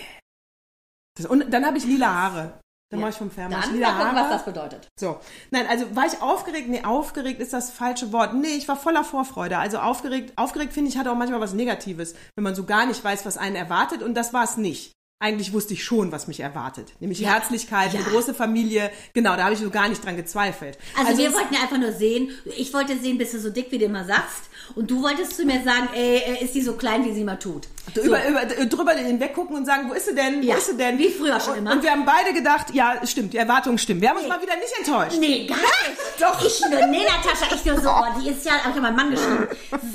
Das, und dann habe ich lila Haare. Dann
Ja.
mache ich vom Fernseher
Dann mal gucken, was das bedeutet.
So, nein, also war ich aufgeregt? Nee, aufgeregt ist das falsche Wort. Nee, ich war voller Vorfreude. Also aufgeregt, aufgeregt finde ich, hat auch manchmal was Negatives, wenn man so gar nicht weiß, was einen erwartet und das war es nicht. Eigentlich wusste ich schon, was mich erwartet. Nämlich
Ja.
Herzlichkeit,
Ja.
eine große Familie. Genau, da habe ich so gar nicht dran gezweifelt.
Also, wir
es-
wollten ja einfach nur sehen, ich wollte sehen, bist du so dick, wie du immer sagst. Und du wolltest zu mir sagen, ey, äh, ist die so klein, wie sie immer tut.
So. Über, über, drüber hinweg gucken und sagen, wo ist sie denn?
Ja,
Wo ist sie denn?
wie früher schon immer.
Und wir haben beide gedacht, ja, stimmt, die Erwartungen stimmen. Wir haben uns mal wieder nicht enttäuscht.
Nee, gar nicht. Doch. Ich nur, nee, Natascha, ich nur so, oh, die ist ja, hab ich meinen Mann geschrieben.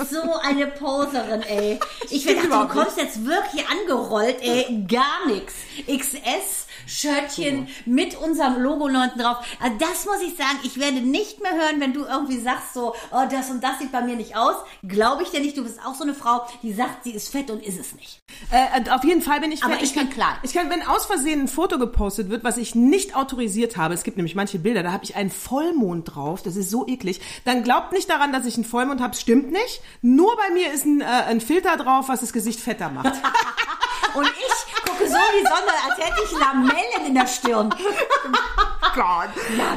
So eine Poserin, ey. Ich dachte, du kommst jetzt wirklich angerollt, ey, gar nix. XS. Shirtchen mit unserem Logo hinten drauf. Also das muss ich sagen, ich werde nicht mehr hören, wenn du irgendwie sagst so, oh, das und das sieht bei mir nicht aus. Glaube ich dir nicht, du bist auch so eine Frau, die sagt, sie ist fett und ist es nicht.
Äh, auf jeden Fall bin ich
Aber
fett.
ich bin klein.
Ich kann, wenn aus Versehen ein Foto gepostet wird, was ich nicht autorisiert habe, es gibt nämlich manche Bilder, da habe ich einen Vollmond drauf, das ist so eklig, dann glaubt nicht daran, dass ich einen Vollmond habe, stimmt nicht. Nur bei mir ist ein, äh, ein Filter drauf, was das Gesicht fetter macht.
Und ich gucke so die Sonne, als hätte ich Lamellen in der Stirn.
Gott.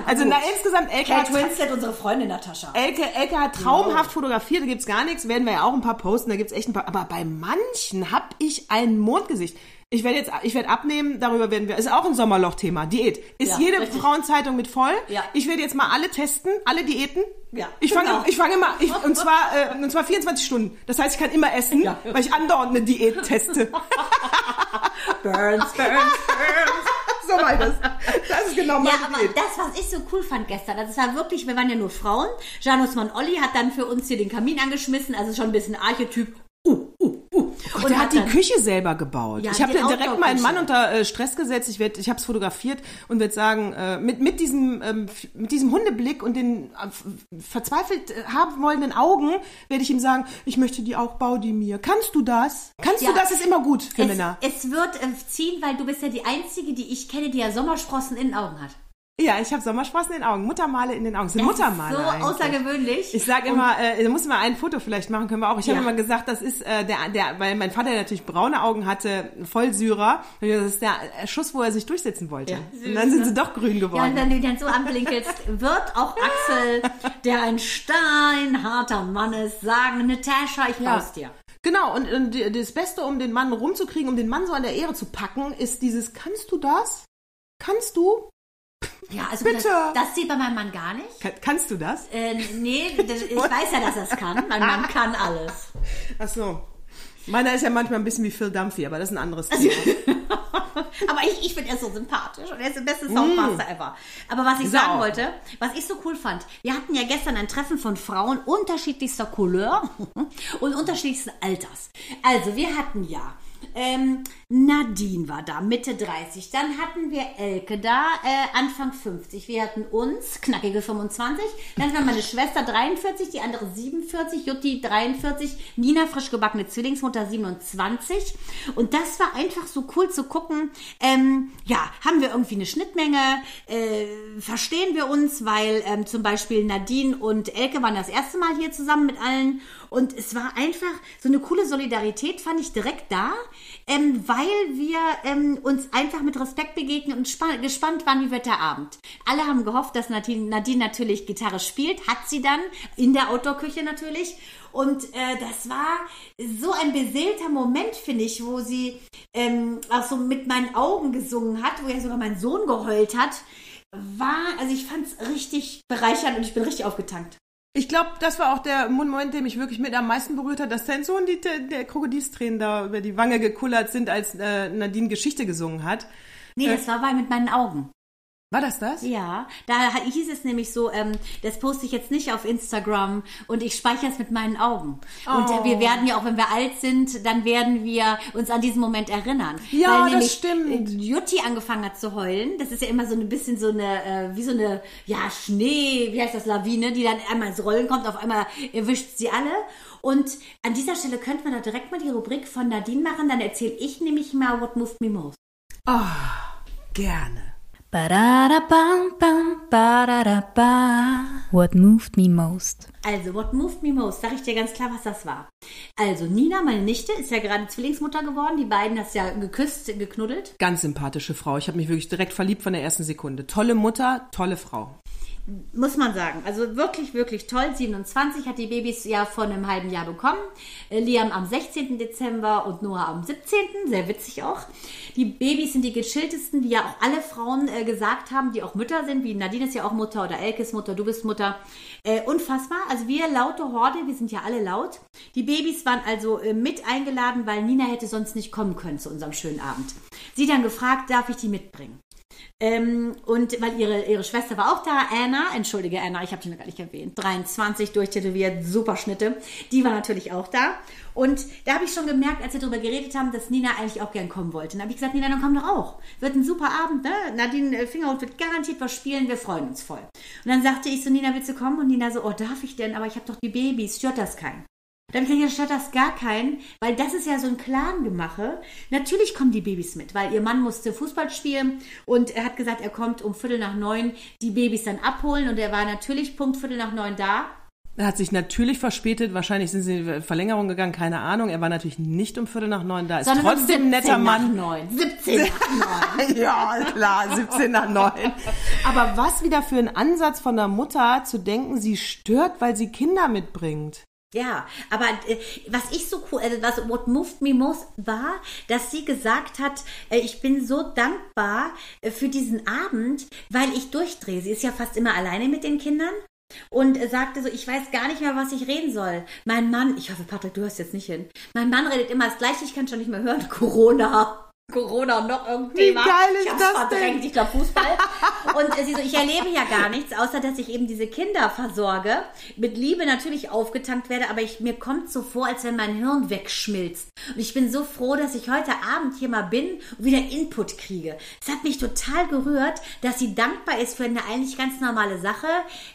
also na, insgesamt, Elke
Kate
hat,
Winslet, unsere Freundin Natascha.
Elke, Elke hat traumhaft fotografiert, da gibt's gar nichts, werden wir ja auch ein paar posten, da gibt's echt ein paar. Aber bei manchen hab ich ein Mondgesicht. Ich werde jetzt, ich werde abnehmen, darüber werden wir, ist auch ein Sommerloch-Thema, Diät. Ist
Ja,
jede
richtig.
Frauenzeitung mit voll.
Ja.
Ich werde jetzt mal alle testen, alle Diäten.
Ja,
Ich fange,
genau.
ich fange mal, ich, und zwar, äh, und zwar 24 Stunden. Das heißt, ich kann immer essen,
Ja.
weil ich andauernd eine Diät teste.
Burns, Burns, Burns.
so war das. Das ist genau meine
Ja, aber
Diät.
das, was ich so cool fand gestern, es war wirklich, wir waren ja nur Frauen. Janus Mann Olli hat dann für uns hier den Kamin angeschmissen, also schon ein bisschen Archetyp. Uh.
Und er hat die
dann-
Küche selber gebaut.
Ja,
ich habe
die
direkt meinen Mann unter äh, Stress gesetzt. Ich werd, ich habe es fotografiert und werde sagen, äh, mit mit diesem ähm, mit diesem Hundeblick und den äh, verzweifelt äh, haben wollenden Augen werde ich ihm sagen, ich möchte die auch, bau die mir. Kannst du das? Kannst
Ja.
du das? Ist immer gut für
es,
Männer.
es wird äh, ziehen, weil du bist ja die Einzige, die ich kenne, die ja Sommersprossen in den Augen hat.
Ja, ich habe Sommersprossen in den Augen, Muttermale in den Augen. Das sind
Das
Muttermale
so
eigentlich.
außergewöhnlich.
Ich sage immer, äh, da muss man ein Foto vielleicht machen, können wir auch. Ich habe
Ja.
immer gesagt, das ist äh, der, der, weil mein Vater natürlich braune Augen hatte, Vollsyrer. Und Das ist der Schuss, wo er sich durchsetzen wollte.
Ja,
und dann sind
süß,
sie doch grün
Ja,
geworden.
und wenn du dann so anblinkelst, wird auch Axel, der ein steinharter Mann ist, sagen, Natascha, ich
Ja.
dir.
Genau, und, und das Beste, um den Mann rumzukriegen, um den Mann so an der Ehre zu packen, ist dieses, kannst du das? Kannst du?
Ja, also
Bitte.
Das, das sieht bei meinem Mann gar nicht.
Kann, kannst du das?
Äh, nee, ich weiß ja, dass er es kann. Mein Mann kann alles.
Ach so. Meiner ist ja manchmal ein bisschen wie Phil Dunphy, aber das ist ein anderes Thema.
Aber ich, ich finde er so sympathisch und er ist der beste Soundmaster ever. Aber was ich
er
sagen wollte, was ich so cool fand, wir hatten ja gestern ein Treffen von Frauen unterschiedlichster Couleur und unterschiedlichsten Alters. Also wir hatten ja ähm, Nadine war da, Mitte 30. Dann hatten wir Elke da, äh, Anfang 50. Wir hatten uns, knackige 25. Dann wir meine Schwester 43, die andere 47, Jutti 43, Nina frisch gebackene Zwillingsmutter 27. Und das war einfach so cool zu gucken. Ähm, ja, haben wir irgendwie eine Schnittmenge? Äh, verstehen wir uns? Weil ähm, zum Beispiel Nadine und Elke waren das erste Mal hier zusammen mit allen. Und es war einfach so eine coole Solidarität, fand ich direkt da, ähm, weil wir ähm, uns einfach mit Respekt begegnen und spa- gespannt waren, wie wird der Abend. Alle haben gehofft, dass Nadine, Nadine natürlich Gitarre spielt, hat sie dann, in der Outdoor-Küche natürlich. Und äh, das war so ein beseelter Moment, finde ich, wo sie ähm, auch so mit meinen Augen gesungen hat, wo ja sogar mein Sohn geheult hat. War, also ich fand es richtig bereichernd und ich bin richtig aufgetankt.
Ich glaube, das war auch der Moment, der mich wirklich mit am meisten berührt hat, dass dein Sohn die, der, der Krokodilstränen da über die Wange gekullert sind, als äh, Nadine Geschichte gesungen hat.
Nee, das war bei mit meinen Augen.
War das das?
Ja, da hieß es nämlich so, ähm, das poste ich jetzt nicht auf Instagram und ich speichere es mit meinen Augen. Und
Oh.
wir werden ja auch, wenn wir alt sind, dann werden wir uns an diesen Moment erinnern.
Ja, das
nämlich
stimmt.
Jutti angefangen hat zu heulen. Das ist ja immer so ein bisschen so eine, äh, wie so eine, ja, Schnee, wie heißt das, Lawine, die dann einmal ins Rollen kommt, auf einmal erwischt sie alle. Und an dieser Stelle könnte man da direkt mal die Rubrik von Nadine machen, dann erzähle ich nämlich mal What Moved Me Most.
Gerne.
What moved me most?
Also, what moved me most? Sag ich dir ganz klar, was das war. Also, Nina, meine Nichte, ist ja gerade Zwillingsmutter geworden. Die beiden hast ja geküsst, geknuddelt.
Ganz sympathische Frau. Ich habe mich wirklich direkt verliebt von der ersten Sekunde. Tolle Mutter, tolle Frau.
Muss man sagen. Also wirklich, wirklich toll. 27 hat die Babys ja vor einem halben Jahr bekommen. Äh, Liam am 16. Dezember und Noah am 17. Sehr witzig auch. Die Babys sind die gechilltesten, wie ja auch alle Frauen äh, gesagt haben, die auch Mütter sind, wie Nadine ist ja auch Mutter oder Elke ist Mutter, du bist Mutter. Äh, unfassbar. Also wir laute Horde, wir sind ja alle laut. Die Babys waren also äh, mit eingeladen, weil Nina hätte sonst nicht kommen können zu unserem schönen Abend. Sie dann gefragt, darf ich die mitbringen? Ähm, und weil ihre, ihre Schwester war auch da, Anna, entschuldige Anna, ich habe die noch gar nicht erwähnt, 23 durchtätowiert, super Schnitte, die war natürlich auch da. Und da habe ich schon gemerkt, als wir darüber geredet haben, dass Nina eigentlich auch gern kommen wollte. Dann habe ich gesagt, Nina, dann komm doch auch. Wird ein super Abend, ne? Nadine äh, Fingerhut wird garantiert was spielen, wir freuen uns voll. Und dann sagte ich so, Nina, willst du kommen? Und Nina so, oh, darf ich denn? Aber ich habe doch die Babys, stört das keinen? Dann habe ich das gar keinen, weil das ist ja so ein Clan-Gemache. Natürlich kommen die Babys mit, weil ihr Mann musste Fußball spielen und er hat gesagt, er kommt um Viertel nach neun die Babys dann abholen und er war natürlich Punkt Viertel nach neun da.
Er hat sich natürlich verspätet, wahrscheinlich sind sie in Verlängerung gegangen, keine Ahnung. Er war natürlich nicht um Viertel nach neun da, ist
Sondern
trotzdem ein netter
17
Mann.
Nach 9. 17 nach 9.
ja, klar, 17 nach 9. Aber was wieder für ein Ansatz von der Mutter zu denken, sie stört, weil sie Kinder mitbringt.
Ja, aber äh, was ich so cool, also was what moved me most war, dass sie gesagt hat, äh, ich bin so dankbar äh, für diesen Abend, weil ich durchdrehe. Sie ist ja fast immer alleine mit den Kindern. Und äh, sagte so, ich weiß gar nicht mehr, was ich reden soll. Mein Mann, ich hoffe, Patrick, du hörst jetzt nicht hin. Mein Mann redet immer das Gleiche, ich kann schon nicht mehr hören. Corona. Corona und noch irgendein
Wie
Thema.
geil ist
ich hab's
das
verdrängt,
denn?
ich glaube Fußball. Und äh, sie so, ich erlebe ja gar nichts, außer dass ich eben diese Kinder versorge, mit Liebe natürlich aufgetankt werde, aber ich, mir kommt so vor, als wenn mein Hirn wegschmilzt. Und ich bin so froh, dass ich heute Abend hier mal bin und wieder Input kriege. Es hat mich total gerührt, dass sie dankbar ist für eine eigentlich ganz normale Sache,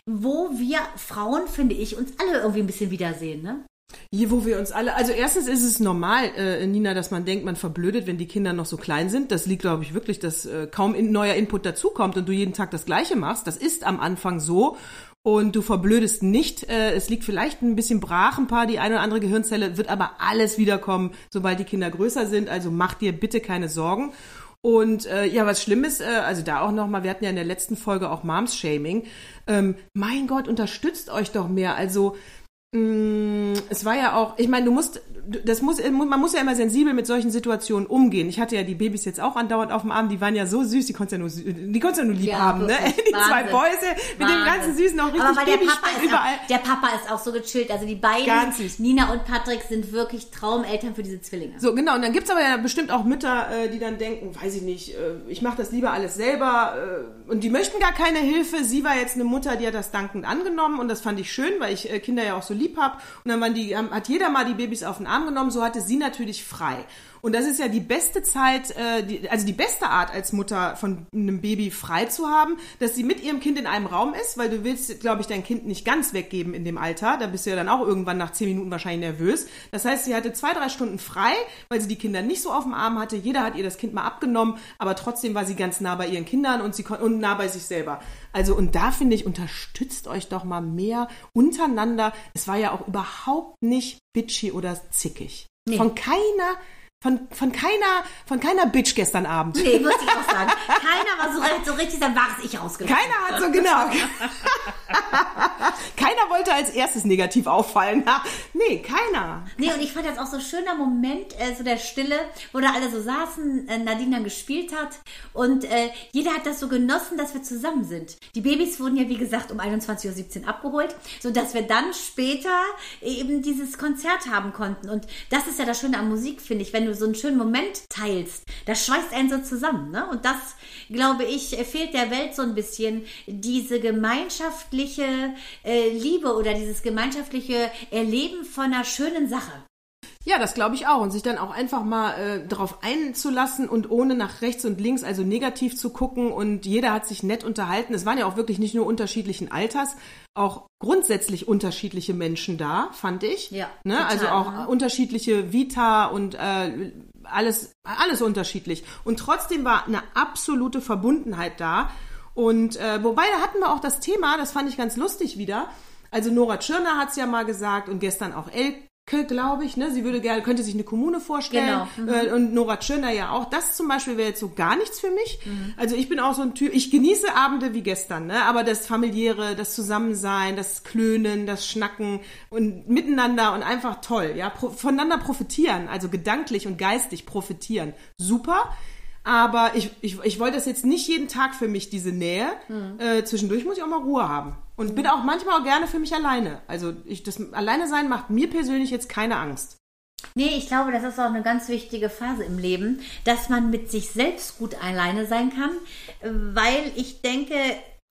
wo wir Frauen, finde ich, uns alle irgendwie ein bisschen wiedersehen, ne?
Hier, wo wir uns alle, also erstens ist es normal, äh, Nina, dass man denkt, man verblödet, wenn die Kinder noch so klein sind. Das liegt, glaube ich, wirklich, dass äh, kaum in, neuer Input dazukommt und du jeden Tag das Gleiche machst. Das ist am Anfang so. Und du verblödest nicht. Äh, es liegt vielleicht ein bisschen brach, ein paar, die eine oder andere Gehirnzelle, wird aber alles wiederkommen, sobald die Kinder größer sind. Also mach dir bitte keine Sorgen. Und äh, ja, was schlimm ist, äh, also da auch nochmal, wir hatten ja in der letzten Folge auch Moms-Shaming. Ähm, mein Gott, unterstützt euch doch mehr. Also Es war ja auch, ich meine, du musst, das muss, man muss ja immer sensibel mit solchen Situationen umgehen. Ich hatte ja die Babys jetzt auch andauernd auf dem Arm, die waren ja so süß, die konntest ja nur, die konntest ja nur lieb
Ja,
haben, ne? Die zwei. Mäuse mit dem ganzen Süßen, auch richtig
Aber weil der Papa, ist
überall.
auch, der Papa ist auch so gechillt. Also die beiden. Nina und Patrick, sind wirklich Traumeltern für diese Zwillinge.
So, genau. Und dann gibt's aber ja bestimmt auch Mütter, äh, die dann denken, weiß ich nicht, äh, ich mache das lieber alles selber. Äh, und die möchten gar keine Hilfe. Sie war jetzt eine Mutter, die hat das dankend angenommen. Und das fand ich schön, weil ich äh, Kinder ja auch so lieb hab. Und dann waren die, hat jeder mal die Babys auf den Arm genommen. So hatte sie natürlich frei. Und das ist ja die beste Zeit, äh, die, also die beste Art als Mutter von einem Baby frei zu haben, dass sie mit ihrem Kind in einem Raum ist, weil du willst, glaube ich, dein Kind nicht ganz weggeben in dem Alter. Da bist du ja dann auch irgendwann nach zehn Minuten wahrscheinlich nervös. Das heißt, sie hatte zwei, drei Stunden frei, weil sie die Kinder nicht so auf dem Arm hatte. Jeder hat ihr das Kind mal abgenommen, aber trotzdem war sie ganz nah bei ihren Kindern und sie und nah bei sich selber. Also und da finde ich, unterstützt euch doch mal mehr untereinander. Es war ja auch überhaupt nicht bitchy oder zickig.
Nee.
Von keiner von, von keiner, von keiner Bitch gestern Abend.
Nee, muss ich auch sagen. Keiner war so, so richtig, dann war es ich rausgekommen.
Keiner hat so genau. keiner wollte als erstes negativ auffallen. Nee, keiner.
Nee, und ich fand das auch so ein schöner Moment, äh, so der Stille, wo da alle so saßen, äh, Nadine dann gespielt hat und äh, jeder hat das so genossen, dass wir zusammen sind. Die Babys wurden ja, wie gesagt, um 21.17 Uhr abgeholt, sodass wir dann später eben dieses Konzert haben konnten. Und das ist ja das Schöne an Musik, finde ich, wenn du so einen schönen Moment teilst, das schweißt einen so zusammen. Ne? Und das, glaube ich, fehlt der Welt so ein bisschen, diese gemeinschaftliche äh, Liebe oder dieses gemeinschaftliche Erleben von einer schönen Sache.
Ja, das glaube ich auch. Und sich dann auch einfach mal äh, darauf einzulassen und ohne nach rechts und links, also negativ zu gucken. Und jeder hat sich nett unterhalten. Es waren ja auch wirklich nicht nur unterschiedlichen Alters, auch grundsätzlich unterschiedliche Menschen da, fand ich.
Ja,
Ne?
total,
Also auch
ne?
unterschiedliche Vita und äh, alles, alles unterschiedlich. Und trotzdem war eine absolute Verbundenheit da. Und äh, wobei, da hatten wir auch das Thema, das fand ich ganz lustig wieder. Also Nora Tschirner hat es ja mal gesagt und gestern auch Elke, glaube ich, ne? Sie würde gerne, könnte sich eine Kommune vorstellen.
Genau.
Äh, und Nora Tschirner ja auch. Das zum Beispiel wäre jetzt so gar nichts für mich. Also ich bin auch so ein Typ, ich genieße Abende wie gestern, ne? Aber das familiäre, das Zusammensein, das Klönen, das Schnacken und miteinander und einfach toll, ja? Pro voneinander profitieren, also gedanklich und geistig profitieren. Super. Aber ich, ich, ich wollte das jetzt nicht jeden Tag für mich, diese Nähe. Äh, zwischendurch muss ich auch mal Ruhe haben. Und bin auch manchmal auch gerne für mich alleine. Also ich, das Alleine sein macht mir persönlich jetzt keine Angst.
Nee, ich glaube, das ist auch eine ganz wichtige Phase im Leben, dass man mit sich selbst gut alleine sein kann, weil ich denke,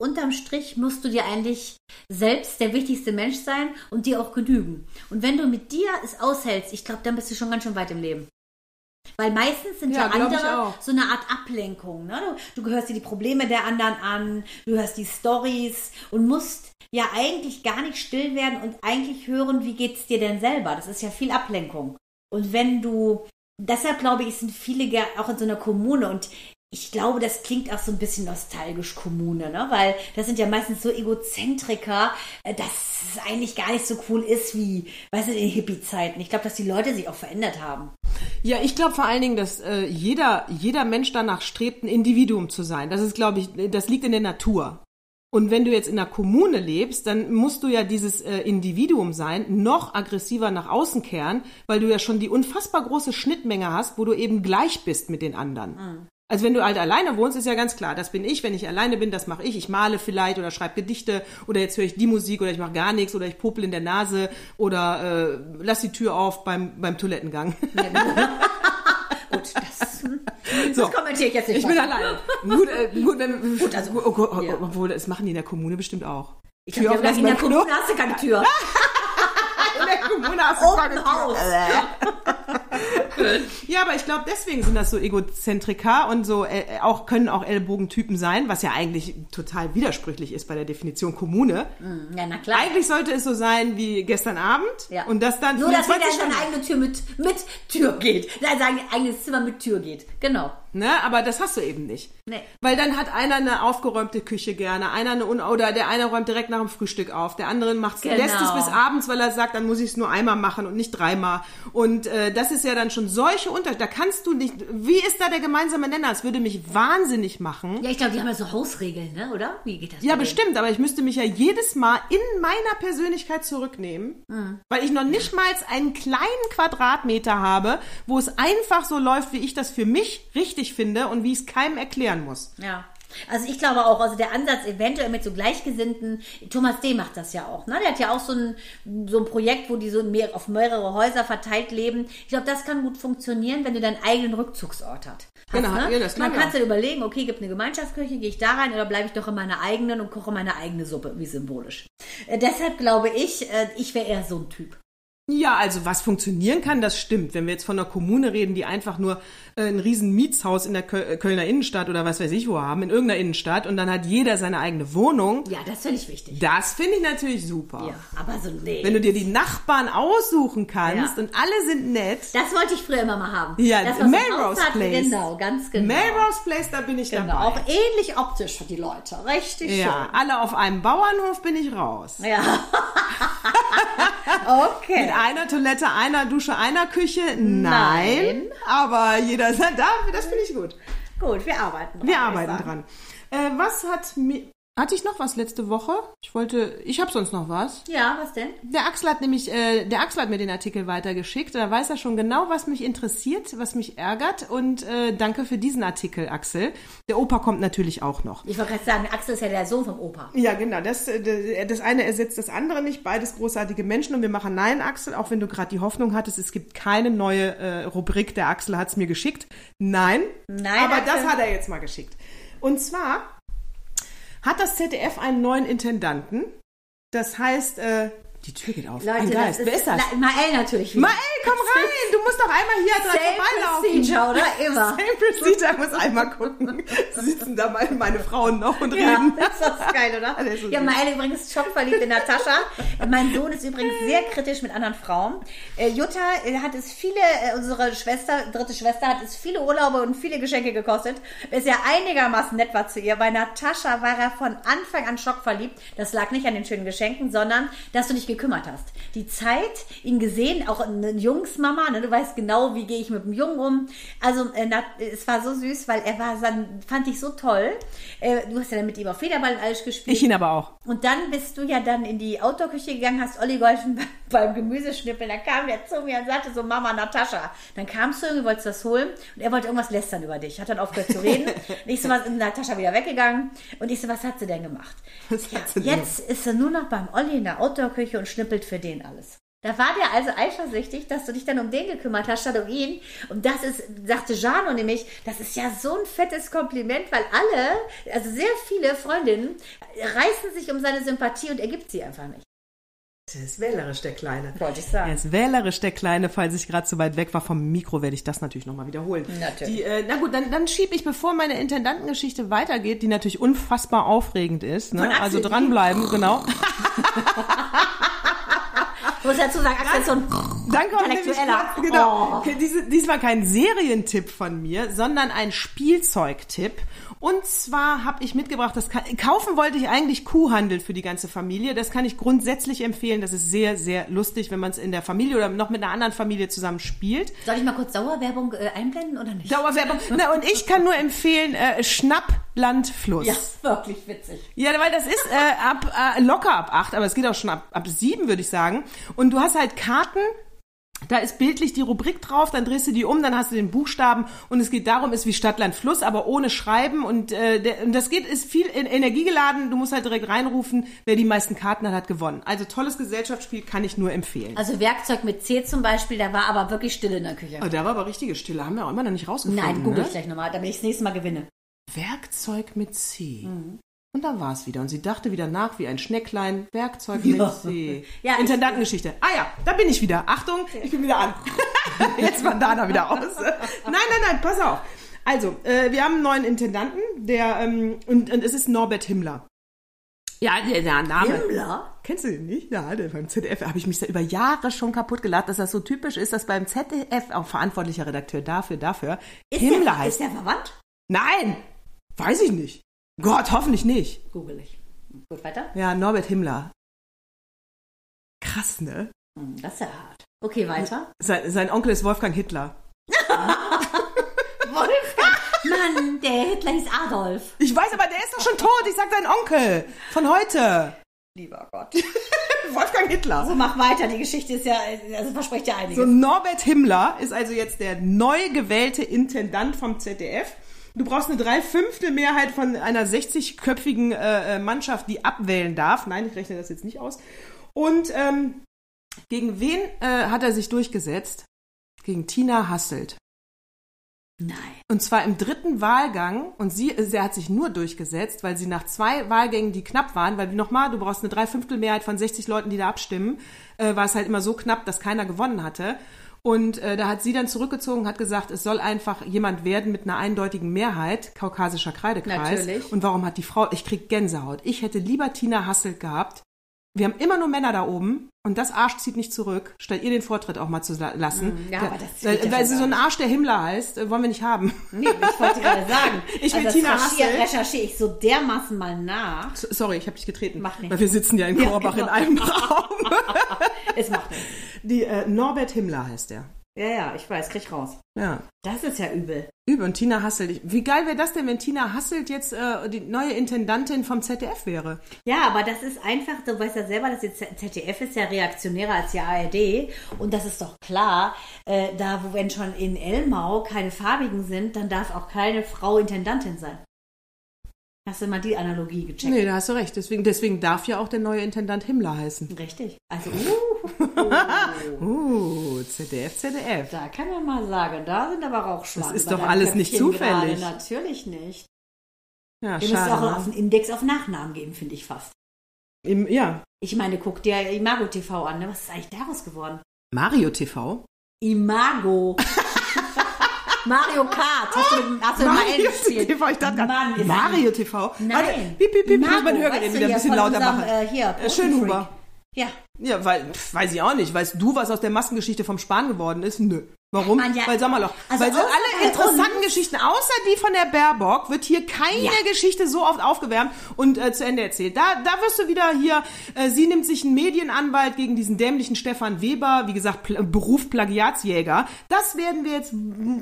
unterm Strich musst du dir eigentlich selbst der wichtigste Mensch sein und dir auch genügen. Und wenn du mit dir es aushältst, ich glaube, dann bist du schon ganz schön weit im Leben. Weil meistens sind ja,
Ja,
andere so eine Art Ablenkung. Ne? Du, du hörst dir die Probleme der anderen an, du hörst die Stories und musst ja eigentlich gar nicht still werden und eigentlich hören, wie geht's dir denn selber. Das ist ja viel Ablenkung. Und wenn du, deshalb glaube ich, sind viele auch in so einer Kommune und ich glaube, das klingt auch so ein bisschen nostalgisch Kommune, ne? Weil das sind ja meistens so Egozentriker, äh, dass es eigentlich gar nicht so cool ist wie, weißt du, in den Hippie-Zeiten. Ich glaube, dass die Leute sich auch verändert haben.
Ja, ich glaube vor allen Dingen, dass äh, jeder, jeder Mensch danach strebt, ein Individuum zu sein. Das ist, glaube ich, das liegt in der Natur. Und wenn du jetzt in einer Kommune lebst, dann musst du ja dieses äh, Individuum sein, noch aggressiver nach außen kehren, weil du ja schon die unfassbar große Schnittmenge hast, wo du eben gleich bist mit den anderen.
Mhm.
Also wenn du halt alleine wohnst, ist ja ganz klar, das bin ich. Wenn ich alleine bin, das mache ich. Ich male vielleicht oder schreibe Gedichte oder jetzt höre ich die Musik oder ich mache gar nichts oder ich popel in der Nase oder äh, lass die Tür auf beim, beim Toilettengang.
Gut, das, hm,
So.
das kommentiere ich jetzt nicht.
Ich bin alleine. Gut, äh, gut, wenn,
Gut, also,
oh, Gott, oh,
ja.
obwohl, das machen die in der Kommune bestimmt auch.
Ich glaube,
offen
in der
beim Klo?
Kommune hast du keine Tür.
In der Kommune hast du keine Tür.
House.
Ja, aber ich glaube, deswegen sind das so Egozentriker und so äh, auch können auch Ellbogentypen sein, was ja eigentlich total widersprüchlich ist bei der Definition Kommune.
Ja, na klar.
Eigentlich sollte es so sein wie gestern Abend
Ja.
und das dann
Nur, dass jeder
24
in seine eigene Tür mit, mit Tür geht. Nein, sein eigenes Zimmer mit Tür geht. Genau.
Ne, aber das hast du eben nicht.
Nee.
Weil dann hat einer eine aufgeräumte Küche gerne, einer eine un oder der eine räumt direkt nach dem Frühstück auf, der andere macht's,
Genau.
lässt es bis abends, weil er sagt, dann muss ich es nur einmal machen und nicht dreimal. Und äh, das ist ja dann schon solche Unterschiede. Da kannst du nicht. Wie ist da der gemeinsame Nenner? Es würde mich wahnsinnig machen.
Ja, ich glaube, die haben ja so Hausregeln, ne? oder? Wie geht das?
Ja, bestimmt, aber ich müsste mich ja jedes Mal in meiner Persönlichkeit zurücknehmen,
Mhm.
weil ich noch nicht mal einen kleinen Quadratmeter habe, wo es einfach so läuft, wie ich das für mich richtig finde und wie ich es keinem erklären muss.
Ja. Also ich glaube auch, also der Ansatz eventuell mit so Gleichgesinnten, Thomas D. macht das ja auch, ne? Der hat ja auch so ein, so ein Projekt, wo die so mehr, auf mehrere Häuser verteilt leben. Ich glaube, das kann gut funktionieren, wenn du deinen eigenen Rückzugsort hast.
Genau,
ne?
ja, das
Man
klar.
kannst dir überlegen, okay, gibt eine Gemeinschaftsküche, gehe ich da rein oder bleibe ich doch in meiner eigenen und koche meine eigene Suppe, wie symbolisch. Äh, deshalb glaube ich, äh, ich wäre eher so ein Typ.
Ja, also was funktionieren kann, das stimmt. Wenn wir jetzt von einer Kommune reden, die einfach nur ein riesen Mietshaus in der äh, Kölner Innenstadt oder was weiß ich wo haben, in irgendeiner Innenstadt und dann hat jeder seine eigene Wohnung,
Ja, das finde ich wichtig.
das finde ich natürlich super.
Ja, aber so, nee.
Wenn du dir die Nachbarn aussuchen kannst
Ja.
und alle sind nett.
das wollte ich früher immer mal haben.
Ja,
das,
Melrose
aussah,
Place.
Genau, ganz genau.
Melrose Place, da bin ich
Genau,
dabei.
auch ähnlich optisch für die Leute. Richtig
Ja, alle auf einem Bauernhof bin ich raus.
schön. Ja. okay.
Mit einer Toilette, einer Dusche, einer Küche? Nein.
Nein.
Aber jeder das finde ich gut.
Gut, wir arbeiten dran.
Wir arbeiten dran. Äh, was hat mir. Hatte ich noch was letzte Woche? Ich wollte. Ich habe sonst noch was.
Ja, was denn?
Der Axel hat nämlich, äh, der Axel hat mir den Artikel weitergeschickt. Da weiß er schon genau, was mich interessiert, was mich ärgert. Und äh, danke für diesen Artikel, Axel. Der Opa kommt natürlich auch noch.
Ich wollte gerade sagen, Axel ist ja der Sohn vom Opa.
Ja, genau. Das, äh, das eine ersetzt das andere nicht. Beides großartige Menschen. Und wir machen Nein, Axel, auch wenn du gerade die Hoffnung hattest, es gibt keine neue äh, Rubrik. Der Axel hat es mir geschickt. Nein.
Nein,
Aber
Axel.
das hat er jetzt mal geschickt. Und zwar hat das ZDF einen neuen Intendanten. Das heißt, äh, die Tür geht auf. Ein
Leute,
Geist.
das
Wer ist das?
Mael natürlich. wieder.
Mael, komm rein! Du musst doch einmal hier dran
Same
vorbeilaufen.
procedure, oder? Immer.
Same procedure, muss einmal gucken. Sitzen da mal meine Frauen noch und
Ja,
reden.
ist das geil, oder?
Ist
Ja. Mael übrigens schockverliebt in Natascha. Mein Sohn ist übrigens sehr kritisch mit anderen Frauen. Äh, Jutta äh, hat es viele, äh, unsere Schwester, dritte Schwester, hat es viele Urlaube und viele Geschenke gekostet. Ist ja einigermaßen nett war zu ihr. Bei Natascha war er von Anfang an schockverliebt. Das lag nicht an den schönen Geschenken, sondern, dass du dich gekümmert hast. Die Zeit, ihn gesehen, auch eine Jungsmama, ne, du weißt genau, wie gehe ich mit dem Jungen um. Also, äh, na, es war so süß, weil er war, dann fand ich so toll. Äh, du hast ja dann mit ihm auf Federball und alles gespielt.
Ich ihn aber auch.
Und dann bist du ja dann in die Outdoor-Küche gegangen, hast Olli geholfen beim, beim Gemüseschnippeln. Dann kam der zu mir und sagte so, Mama, Natascha. Dann kamst du irgendwie, wolltest das holen und er wollte irgendwas lästern über dich. Hat dann aufgehört zu reden. und ich so, was, Natascha wieder weggegangen. Und ich so, was hat sie denn gemacht?
Denn
Jetzt ist sie nur noch beim Olli in der Outdoor-Küche und schnippelt für den alles. Da war der also eifersüchtig, dass du dich dann um den gekümmert hast, statt um ihn. Und das ist, sagte Jano nämlich, das ist ja so ein fettes Kompliment, weil alle, also sehr viele Freundinnen, reißen sich um seine Sympathie und er gibt sie einfach nicht.
Der ist wählerisch, der Kleine.
Wollte ich
Er
sagen.
ist wählerisch, der Kleine. Falls ich gerade zu weit weg war vom Mikro, werde ich das natürlich nochmal wiederholen.
Natürlich.
Die, äh, na gut, dann, dann schiebe ich, bevor meine Intendantengeschichte weitergeht, die natürlich unfassbar aufregend ist. Ne? Also dranbleiben, genau.
Ich muss dazu sagen, Axel ist so ein
nämlich
Intellektueller.
kurz, genau,
Oh.
diese, diesmal kein Serientipp von mir, sondern ein Spielzeugtipp. Und zwar habe ich mitgebracht, das kann, kaufen wollte ich eigentlich Kuhhandel für die ganze Familie. Das kann ich grundsätzlich empfehlen. Das ist sehr, sehr lustig, wenn man es in der Familie oder noch mit einer anderen Familie zusammen spielt.
Soll ich mal kurz Dauerwerbung äh, einblenden oder nicht?
Dauerwerbung. Na, und ich kann nur empfehlen, äh, Schnappland Fluss.
Ja, wirklich witzig.
Ja, weil das ist äh, ab äh, locker ab acht, aber es geht auch schon ab, ab sieben, würde ich sagen. Und du hast halt Karten. Da ist bildlich die Rubrik drauf, dann drehst du die um, dann hast du den Buchstaben und es geht darum, ist wie Stadt, Land, Fluss, aber ohne Schreiben und, äh, der, und das geht, ist viel in Energie geladen, du musst halt direkt reinrufen, wer die meisten Karten hat, hat gewonnen. Also tolles Gesellschaftsspiel, kann ich nur empfehlen.
Also Werkzeug mit C zum Beispiel, da war aber wirklich still in der Küche.
Oh, da war aber richtige Stille, haben wir auch immer noch nicht rausgefunden.
Nein, google
ne?
ich gleich nochmal, damit ich das nächste Mal gewinne.
Werkzeug mit C.
Mhm.
Und dann war es wieder. Und sie dachte wieder nach wie ein Schnecklein. Werkzeug mit.
Ja, ich-
Intendantengeschichte. Ah ja, da bin ich wieder. Achtung, ich bin wieder an. Jetzt war Dana wieder aus. Nein, nein, nein, pass auf. Also, äh, wir haben einen neuen Intendanten, der, ähm, und, und es ist Norbert Himmler. Ja, der, der Name.
Himmler?
Kennst du den nicht? Ja, der beim ZDF habe ich mich da über Jahre schon kaputt gelacht, dass das so typisch ist, dass beim ZDF auch verantwortlicher Redakteur dafür, dafür,
Ist
Himmler
der,
heißt.
Ist der verwandt?
Nein! Weiß ich nicht. Gott, hoffentlich nicht.
Google ich. Gut, weiter.
Ja, Norbert Himmler. Krass, ne?
Hm, Das ist ja hart. Okay, weiter.
Sein, sein Onkel ist Wolfgang Hitler.
Wolfgang. Mann, der Hitler hieß Adolf.
Ich weiß, aber der ist doch schon tot. Ich sag sein Onkel. Von heute.
Lieber Gott.
Wolfgang Hitler.
So, mach weiter. Die Geschichte ist ja, also verspricht ja einiges.
So, Norbert Himmler ist also jetzt der neu gewählte Intendant vom ZDF. Du brauchst eine Dreiviertel Mehrheit von einer 60-köpfigen äh, äh, Mannschaft, die abwählen darf. Nein, ich rechne das jetzt nicht aus. Und ähm, gegen wen äh, hat er sich durchgesetzt? Gegen Tina Hasselt.
Nein.
Und zwar im dritten Wahlgang. Und sie, sie hat sich nur durchgesetzt, weil sie nach zwei Wahlgängen, die knapp waren, weil nochmal, du brauchst eine Dreiviertelmehrheit von 60 Leuten, die da abstimmen, äh, war es halt immer so knapp, dass keiner gewonnen hatte. Und äh, da hat sie dann zurückgezogen, hat gesagt, es soll einfach jemand werden mit einer eindeutigen Mehrheit, kaukasischer Kreidekreis.
Natürlich.
Und warum hat die Frau, ich krieg Gänsehaut. Ich hätte lieber Tina Hasselt gehabt. Wir haben immer nur Männer da oben und das Arsch zieht nicht zurück, statt ihr den Vortritt auch mal zu la- lassen.
ja,
Der-
aber das
weil,
ja
weil sie so ein Arsch, der Himmler heißt, äh, wollen wir nicht haben.
Nee, ich wollte gerade sagen.
Ich will
also
Tina
das recherchiere,
Hassel.
recherchiere ich so dermaßen mal nach.
Sorry, ich habe dich getreten.
Macht nichts.
Weil wir sitzen ja in
Ja,
Korbach
genau.
in einem Raum.
Es macht nichts.
Die äh, Norbert Himmler heißt der.
Ja, ja, ich weiß, krieg raus.
Ja.
Das ist ja übel.
Übel. Und Tina Hasselt. Wie geil wäre das denn, wenn Tina Hasselt jetzt äh, die neue Intendantin vom ZDF wäre?
Ja, aber das ist einfach, du weißt ja selber, dass die ZDF ist ja reaktionärer als die ARD. Und das ist doch klar, äh, da wo wenn schon in Elmau keine Farbigen sind, dann darf auch keine Frau Intendantin sein. Hast du mal die Analogie gecheckt?
Nee, da hast du recht. Deswegen, deswegen darf ja auch der neue Intendant Himmler heißen.
Richtig. Also, uh,
Uh, ZDF, ZDF.
da kann man mal sagen, da sind aber Rauchschwaden.
Das ist doch alles nicht
Köpfchen
zufällig.
Gerade. Natürlich nicht.
Ja,
Wir müssen auch
schade.
auf
Ne?
einen Index auf Nachnamen geben, finde ich fast.
Im, ja.
Ich meine, guck dir Imago TV an. Ne? Was ist eigentlich daraus geworden?
Mario TV.
Imago. Mario Kart. Hast du, hast du
Mario
gespielt?
TV, ich dachte
Mann,
Mario TV.
Nein.
Warte, piep, piep, piep, ich muss
Imago,
mein
weißt du,
wieder ein bisschen lauter
unserem,
machen.
Äh, hier,
Äh, Schönhuber.
Ja.
Ja, weil, pf, weiß ich auch nicht. Weißt du, was aus der Maskengeschichte vom Spahn geworden ist? Nö. Warum?
Ja-
weil sag mal doch,
Also
weil so alle interessanten
uns-
Geschichten, außer die von der Baerbock, wird hier keine
Ja.
Geschichte so oft aufgewärmt und äh, zu Ende erzählt. Da, da wirst du wieder hier, äh, sie nimmt sich einen Medienanwalt gegen diesen dämlichen Stefan Weber, wie gesagt, Pl Beruf Plagiatsjäger. Das werden wir jetzt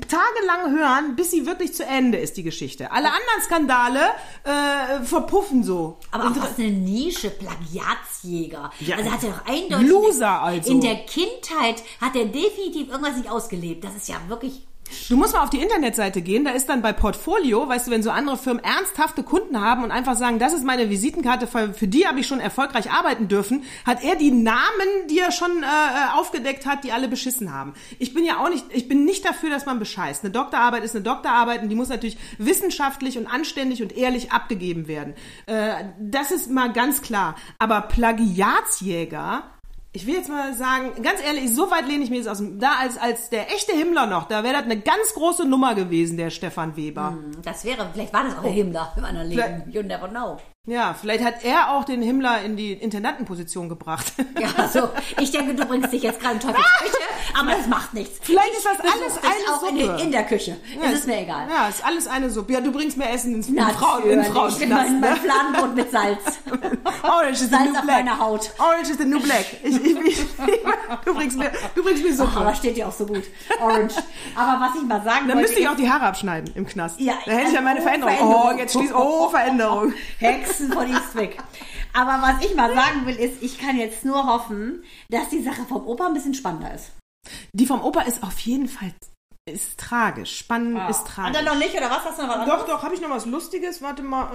tagelang hören, bis sie wirklich zu Ende ist, die Geschichte. Alle anderen Skandale äh, verpuffen so.
Aber auch was eine Nische, Plagiatsjäger.
Ja.
Also hat er doch eindeutig.
Loser also.
In der Kindheit hat er definitiv irgendwas nicht ausgelebt. Das ist ja wirklich.
Du musst mal auf die Internetseite gehen, da ist dann bei Portfolio, weißt du, wenn so andere Firmen ernsthafte Kunden haben und einfach sagen, das ist meine Visitenkarte, für, für die habe ich schon erfolgreich arbeiten dürfen, hat er die Namen, die er schon äh, aufgedeckt hat, die alle beschissen haben. Ich bin ja auch nicht, ich bin nicht dafür, dass man bescheißt. Eine Doktorarbeit ist eine Doktorarbeit und die muss natürlich wissenschaftlich und anständig und ehrlich abgegeben werden. Äh, das ist mal ganz klar. Aber Plagiatsjäger, ich will jetzt mal sagen, ganz ehrlich, so weit lehne ich mir jetzt aus dem, da als, als der echte Himmler noch, da wäre das eine ganz große Nummer gewesen, der Stefan Weber.
Das wäre, vielleicht war das auch der Himmler im anderen Leben. You never know.
Ja, vielleicht hat er auch den Himmler in die Intendantenposition gebracht.
Ja, so. Ich denke, du bringst dich jetzt gerade in Teufels Küche, aber das macht nichts.
Vielleicht
ich
ist das alles
dich
eine
auch in,
Suppe.
in der Küche.
Ja,
es ist mir egal.
Ja, ist alles eine Suppe. Ja, du bringst mir Essen ins in
Natürlich.
in Frauenknast,
mein, mein
ne?
Fladenbrot mit Salz.
Orange is the
Salz
new
auf
black.
meiner Haut.
Orange is the new black. Ich, ich, ich, du bringst mir, du bringst mir
Ach,
Suppe.
aber steht dir auch so gut. Orange. Aber was ich mal sagen
Dann
wollte.
müsste ich auch die Haare abschneiden im Knast.
Ja,
da hätte ich ja meine
oh,
Veränderung.
Veränderung.
Oh, jetzt schließt, oh, Veränderung.
Hexen von Eastwick. Aber was ich mal sagen will, ist, ich kann jetzt nur hoffen, dass die Sache vom Opa ein bisschen spannender ist.
Die vom Opa ist auf jeden Fall ist tragisch. Spannend ist
Hat
tragisch.
er noch nicht, oder was? Hast du noch was
Doch, doch, habe ich noch was Lustiges? Warte mal.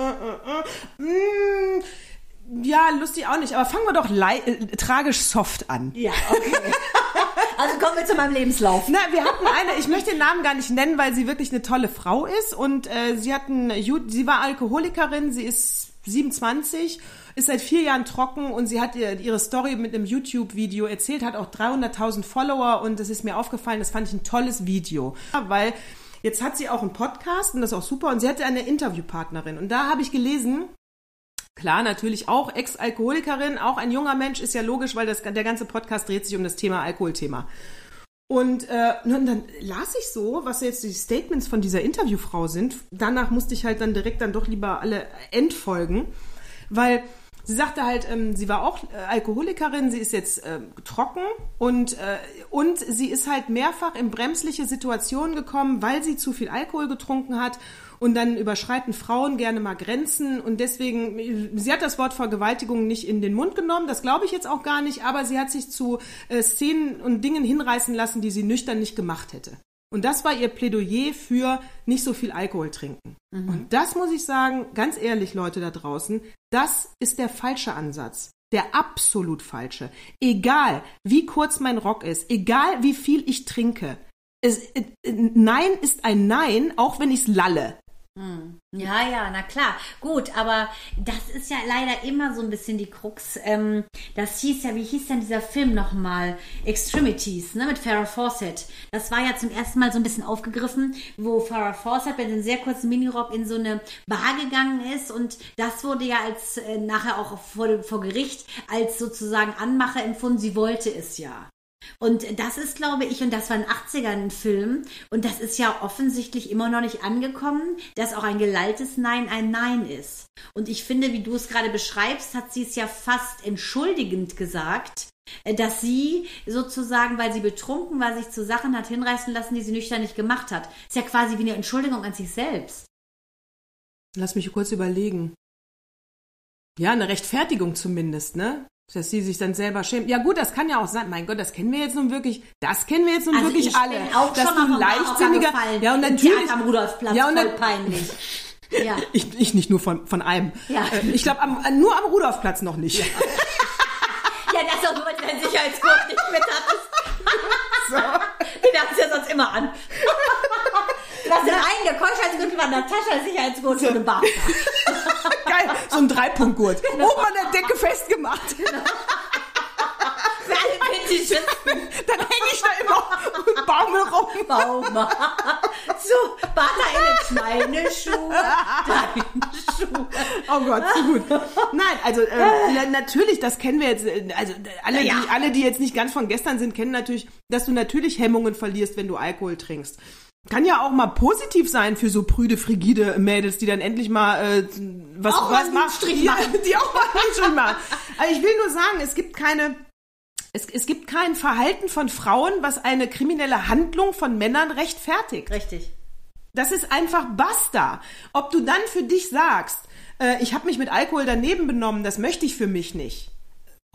Äh, äh, äh. Mm, ja, lustig auch nicht. Aber fangen wir doch äh, tragisch soft an.
Ja, okay. also kommen wir zu meinem Lebenslauf.
Na, wir hatten eine, ich möchte den Namen gar nicht nennen, weil sie wirklich eine tolle Frau ist. Und äh, sie hat ein, Ju- sie war Alkoholikerin, sie ist 27, ist seit vier Jahren trocken und sie hat ihr, ihre Story mit einem YouTube-Video erzählt, hat auch 300.000 Follower und das ist mir aufgefallen, das fand ich ein tolles Video. Weil jetzt hat sie auch einen Podcast und das ist auch super und sie hatte eine Interviewpartnerin und da habe ich gelesen, Klar, natürlich auch Ex-Alkoholikerin, auch ein junger Mensch, ist ja logisch, weil das, der ganze Podcast dreht sich um das Thema Alkoholthema. Und, äh, und dann las ich so, was jetzt die Statements von dieser Interviewfrau sind. Danach musste ich halt dann direkt dann doch lieber alle entfolgen, weil sie sagte halt, ähm, sie war auch äh, Alkoholikerin, sie ist jetzt äh, trocken und, äh, und sie ist halt mehrfach in bremsliche Situationen gekommen, weil sie zu viel Alkohol getrunken hat. Und dann überschreiten Frauen gerne mal Grenzen und deswegen, sie hat das Wort Vergewaltigung nicht in den Mund genommen, das glaube ich jetzt auch gar nicht, aber sie hat sich zu äh, Szenen und Dingen hinreißen lassen, die sie nüchtern nicht gemacht hätte. Und das war ihr Plädoyer für nicht so viel Alkohol trinken. Und das muss ich sagen, ganz ehrlich, Leute da draußen, das ist der falsche Ansatz. Der absolut falsche. Egal, wie kurz mein Rock ist, egal wie viel ich trinke. Es, äh, äh, Nein ist ein Nein, auch wenn ich's lalle.
Ja, ja, na klar. Gut, aber das ist ja leider immer so ein bisschen die Krux. Ähm, das hieß ja, wie hieß denn dieser Film nochmal? Extremities, ne, mit Farrah Fawcett. Das war ja zum ersten Mal so ein bisschen aufgegriffen, wo Farrah Fawcett mit einem sehr kurzen Minirock in so eine Bar gegangen ist und das wurde ja als äh, nachher auch vor, vor Gericht als sozusagen Anmache empfunden. Sie wollte es ja. Und das ist, glaube ich, und das war in den 80ern ein Film, und das ist ja offensichtlich immer noch nicht angekommen, dass auch ein gelalltes Nein ein Nein ist. Und ich finde, wie du es gerade beschreibst, hat sie es ja fast entschuldigend gesagt, äh, dass sie sozusagen, weil sie betrunken war, sich zu Sachen hat hinreißen lassen, die sie nüchtern nicht gemacht hat. Ist ja quasi wie eine Entschuldigung an sich selbst.
Lass mich kurz überlegen. Ja, eine Rechtfertigung zumindest, ne? Dass sie sich dann selber schämt. Ja gut, das kann ja auch sein. Mein Gott, das kennen wir jetzt nun wirklich. Das kennen wir jetzt nun
Also
wirklich
ich
alle.
bin auch
dass
schon mal
leichtsinniger. Ja und
Im
natürlich.
Am Rudolfplatz,
Ja, und
voll
dann-
peinlich. Ja.
Ich, ich nicht nur von, von einem.
Ja.
Äh, Ich glaube nur am Rudolfplatz noch nicht.
Ja, das ist auch nur, weil du deinen Sicherheitsgurt nicht mit hattest. Den hast du ja sonst immer an. Du hast den einen, der Keuschheitsgurt war in der Tasche, der Sicherheitsgurt für den Bart.
Geil, so ein Dreipunktgurt.
Genau.
Oben an der Decke festgemacht.
Für alle Fetischisten.
Dann hänge ich da immer und baumel rum.
Baum. So, Bata in meine Schuhe, deine Schuhe.
Oh Gott, zu gut. Nein, also äh, na, natürlich, das kennen wir jetzt. äh, Also alle,
Ja.
die, alle, die jetzt nicht ganz von gestern sind, kennen natürlich, dass du natürlich Hemmungen verlierst, wenn du Alkohol trinkst. Kann ja auch mal positiv sein für so prüde, frigide Mädels, die dann endlich mal äh, was,
Auch mal
was machen.
Strich machen.
Die auch mal einen Strich machen. Aber ich will nur sagen, es gibt keine. Es, es gibt kein Verhalten von Frauen, was eine kriminelle Handlung von Männern rechtfertigt.
Richtig.
Das ist einfach basta. Ob du dann für dich sagst, äh, ich habe mich mit Alkohol daneben benommen, das möchte ich für mich nicht.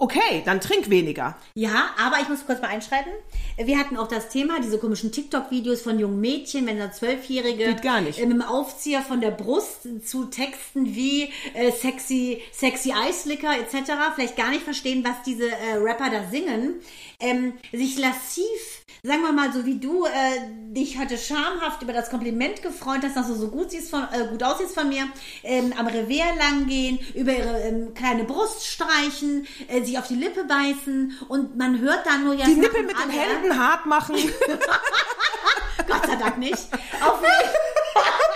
Okay, dann trink weniger.
Ja, aber ich muss kurz mal einschreiten. Wir hatten auch das Thema, diese komischen TikTok-Videos von jungen Mädchen, wenn da Zwölfjährige
Geht gar nicht.
äh, mit dem Aufzieher von der Brust zu Texten wie äh, sexy, sexy Eislicker etc. vielleicht gar nicht verstehen, was diese äh, Rapper da singen. Ähm, sich lassiv, sagen wir mal so wie du, äh, dich heute schamhaft über das Kompliment gefreut hast, dass du so gut, siehst von, äh, gut aussiehst von mir, ähm, am Revier lang gehen, über ihre ähm, kleine Brust streichen, äh, sich auf die Lippe beißen und man hört dann nur ja
Die Nippel mit den
alle.
Händen hart machen.
Gott sei Dank nicht. Auf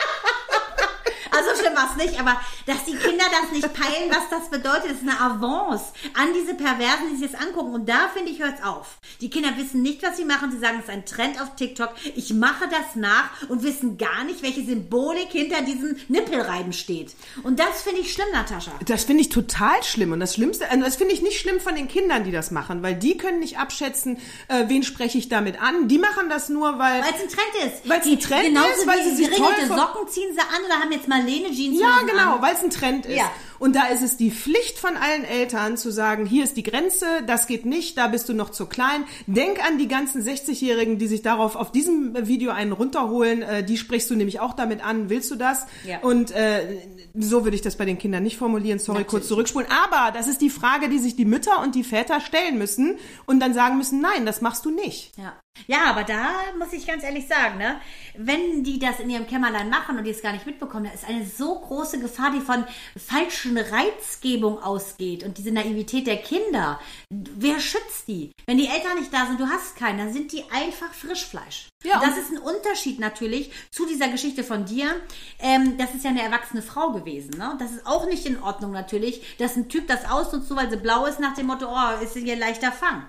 War es nicht, aber dass die Kinder das nicht peilen, was das bedeutet. Ist eine Avance an diese Perversen, die sich das angucken. Und da finde ich, hört's auf. Die Kinder wissen nicht, was sie machen. Sie sagen, es ist ein Trend auf TikTok. Ich mache das nach und wissen gar nicht, welche Symbolik hinter diesem Nippelreiben steht. Und das finde ich schlimm, Natascha.
Das finde ich total schlimm. Und das Schlimmste, also das finde ich nicht schlimm von den Kindern, die das machen, weil die können nicht abschätzen, äh, wen spreche ich damit an. Die machen das nur, weil.
Weil es ein Trend ist.
Weil es ein Trend
Genauso
ist, weil
wie
sie sich toll
Socken ziehen sie an oder haben jetzt Marlene Jeans
Ja, genau, weil es ein Trend ist.
Ja.
Und da ist es die Pflicht von allen Eltern zu sagen, hier ist die Grenze, das geht nicht, da bist du noch zu klein. Denk an die ganzen 60-Jährigen, die sich darauf auf diesem Video einen runterholen. Äh, die sprichst du nämlich auch damit an. Willst du das?
Ja.
Und äh, so würde ich das bei den Kindern nicht formulieren. Sorry,
Natürlich.
kurz zurückspulen. Aber das ist die Frage, die sich die Mütter und die Väter stellen müssen und dann sagen müssen, nein, das machst du nicht.
Ja. ja, aber da muss ich ganz ehrlich sagen, ne, wenn die das in ihrem Kämmerlein machen und die es gar nicht mitbekommen, da ist eine so große Gefahr, die von falschen Reizgebung ausgeht und diese Naivität der Kinder. Wer schützt die? Wenn die Eltern nicht da sind, du hast keinen, dann sind die einfach Frischfleisch.
Ja,
und das ist ein Unterschied natürlich zu dieser Geschichte von dir. Ähm, das ist ja eine erwachsene Frau gewesen. Ne? Das ist auch nicht in Ordnung natürlich, dass ein Typ das ausnutzt, nur weil sie blau ist, nach dem Motto, oh, ist hier leichter Fang.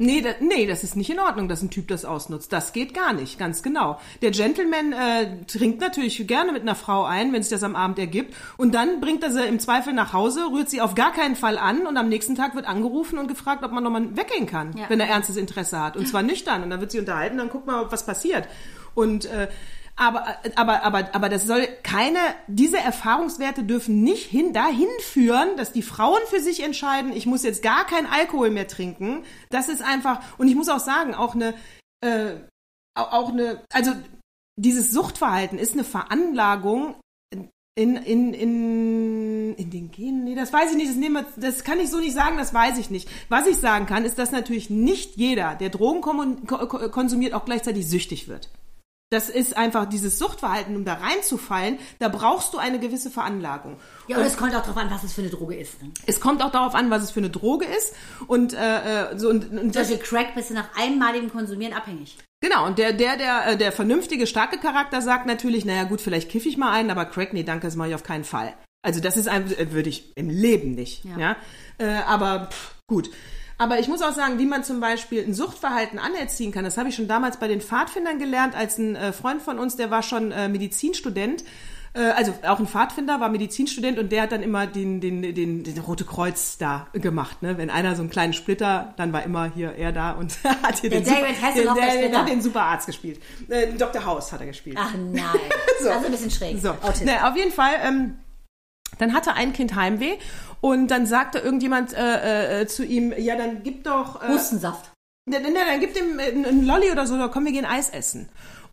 Nee, da, nee, das ist nicht in Ordnung, dass ein Typ das ausnutzt. Das geht gar nicht, ganz genau. Der Gentleman äh, trinkt natürlich gerne mit einer Frau ein, wenn sich das am Abend ergibt. Und dann bringt er sie im Zweifel nach Hause, rührt sie auf gar keinen Fall an und am nächsten Tag wird angerufen und gefragt, ob man nochmal weggehen kann,
Ja.
wenn er ernstes Interesse hat. Und zwar nüchtern. Und dann wird sie unterhalten, dann guckt man, was passiert. Und äh, aber, aber, aber, aber das soll keine, diese Erfahrungswerte dürfen nicht hin, dahin führen, dass die Frauen für sich entscheiden, ich muss jetzt gar kein Alkohol mehr trinken. Das ist einfach, und ich muss auch sagen, auch eine, äh, au- auch eine, also dieses Suchtverhalten ist eine Veranlagung in, in, in, in den Genen, nee, das weiß ich nicht, das, nehmen wir, das kann ich so nicht sagen, das weiß ich nicht. Was ich sagen kann, ist, dass natürlich nicht jeder, der Drogen konsumiert, auch gleichzeitig süchtig wird. Das ist einfach dieses Suchtverhalten, um da reinzufallen, da brauchst du eine gewisse Veranlagung.
Ja, und es kommt auch darauf an, was es für eine Droge ist. Ne?
Es kommt auch darauf an, was es für eine Droge ist. Und, äh, äh, so, und, und
Solche Crack bist du nach einmaligem Konsumieren abhängig.
Genau, und der, der, der, äh, der vernünftige, starke Charakter sagt natürlich, naja gut, vielleicht kiffe ich mal einen, aber Crack, nee, danke, das mache ich auf keinen Fall. Also das ist ein, äh, würde ich im Leben nicht. Ja.
Ja.
Äh, aber pff, gut. Aber ich muss auch sagen, wie man zum Beispiel ein Suchtverhalten anerziehen kann, das habe ich schon damals bei den Pfadfindern gelernt, als ein äh, Freund von uns, der war schon äh, Medizinstudent, äh, also auch ein Pfadfinder, war Medizinstudent und der hat dann immer den, den, den, den Rote Kreuz da gemacht. Ne? Wenn einer so einen kleinen Splitter, dann war immer hier er da und hat hier
Der
den,
David
super,
Hasselhoff,
der,
der
hat den Superarzt gespielt. Äh, Dr. House hat er gespielt.
Ach nein.
So.
Also ein bisschen schräg.
So, ne, auf jeden Fall. Ähm, dann hatte ein Kind Heimweh und dann sagte irgendjemand äh, äh, zu ihm, ja, dann gib doch, äh,
Hustensaft.
ne, ne, dann gib dem äh, einen Lolli oder so, oder komm, wir gehen Eis essen.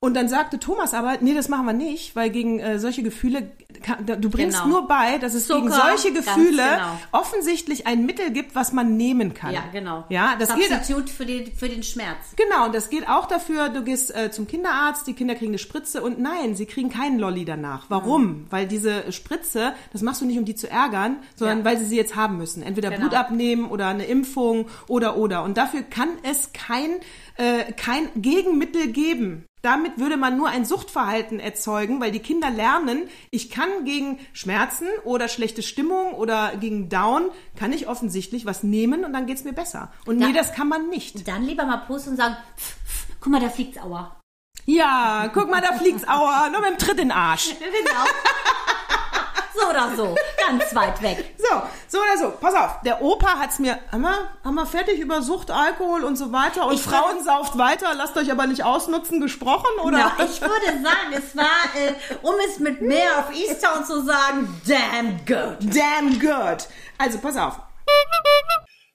Und dann sagte Thomas aber, nee, das machen wir nicht, weil gegen äh, solche Gefühle, kann, du bringst
Genau.
nur bei, dass es gegen
Zucker,
solche
ganz
Gefühle
genau.
offensichtlich ein Mittel gibt, was man nehmen kann.
Ja, genau.
Ja, das geht,
Substitut für den, für den Schmerz.
Genau, und das geht auch dafür, du gehst äh, zum Kinderarzt, die Kinder kriegen eine Spritze und nein, sie kriegen keinen Lolli danach. Warum? Weil diese Spritze, das machst du nicht, um die zu ärgern, sondern
Ja.
weil sie sie jetzt haben müssen. Entweder
Genau.
Blut abnehmen oder eine Impfung oder oder. Und dafür kann es kein, äh, kein Gegenmittel geben. Damit würde man nur ein Suchtverhalten erzeugen, weil die Kinder lernen, ich kann gegen Schmerzen oder schlechte Stimmung oder gegen Down, kann ich offensichtlich was nehmen und dann geht's mir besser. Und
Da-
nee, das kann man nicht.
Dann lieber mal posten und sagen, pff, pff, guck mal, da fliegt's Aua.
Ja, guck mal, da fliegt's Aua, nur mit dem Tritt in den Arsch.
Genau. So oder so. Ganz weit weg.
So, so oder so. Pass auf, der Opa hat's mir, haben wir, haben wir fertig über Sucht, Alkohol und so weiter und
Ich
Frauen sauft weiter, lasst euch aber nicht ausnutzen, gesprochen, oder?
Ja, ich würde sagen, es war, äh, um es mit mehr auf Easttown zu sagen, damn good.
Damn good. Also, pass auf.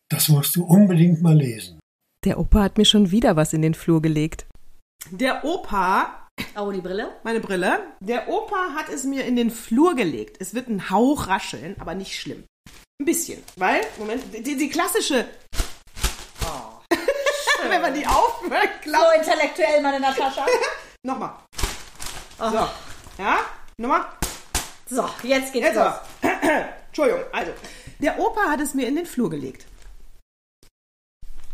Das musst du unbedingt mal lesen.
Der Opa hat mir schon wieder was in den Flur gelegt.
Der Opa,
Oh, die Brille?
meine Brille, der Opa hat es mir in den Flur gelegt. Es wird ein Hauch rascheln, aber nicht schlimm. Ein bisschen, weil, Moment, die, die klassische, wenn man die aufmacht, klappt
So intellektuell, meine Natascha.
Nochmal. So. Ja? Nochmal.
So, jetzt geht's
Jetzt
los.
aber. Entschuldigung. Also, der Opa hat es mir in den Flur gelegt.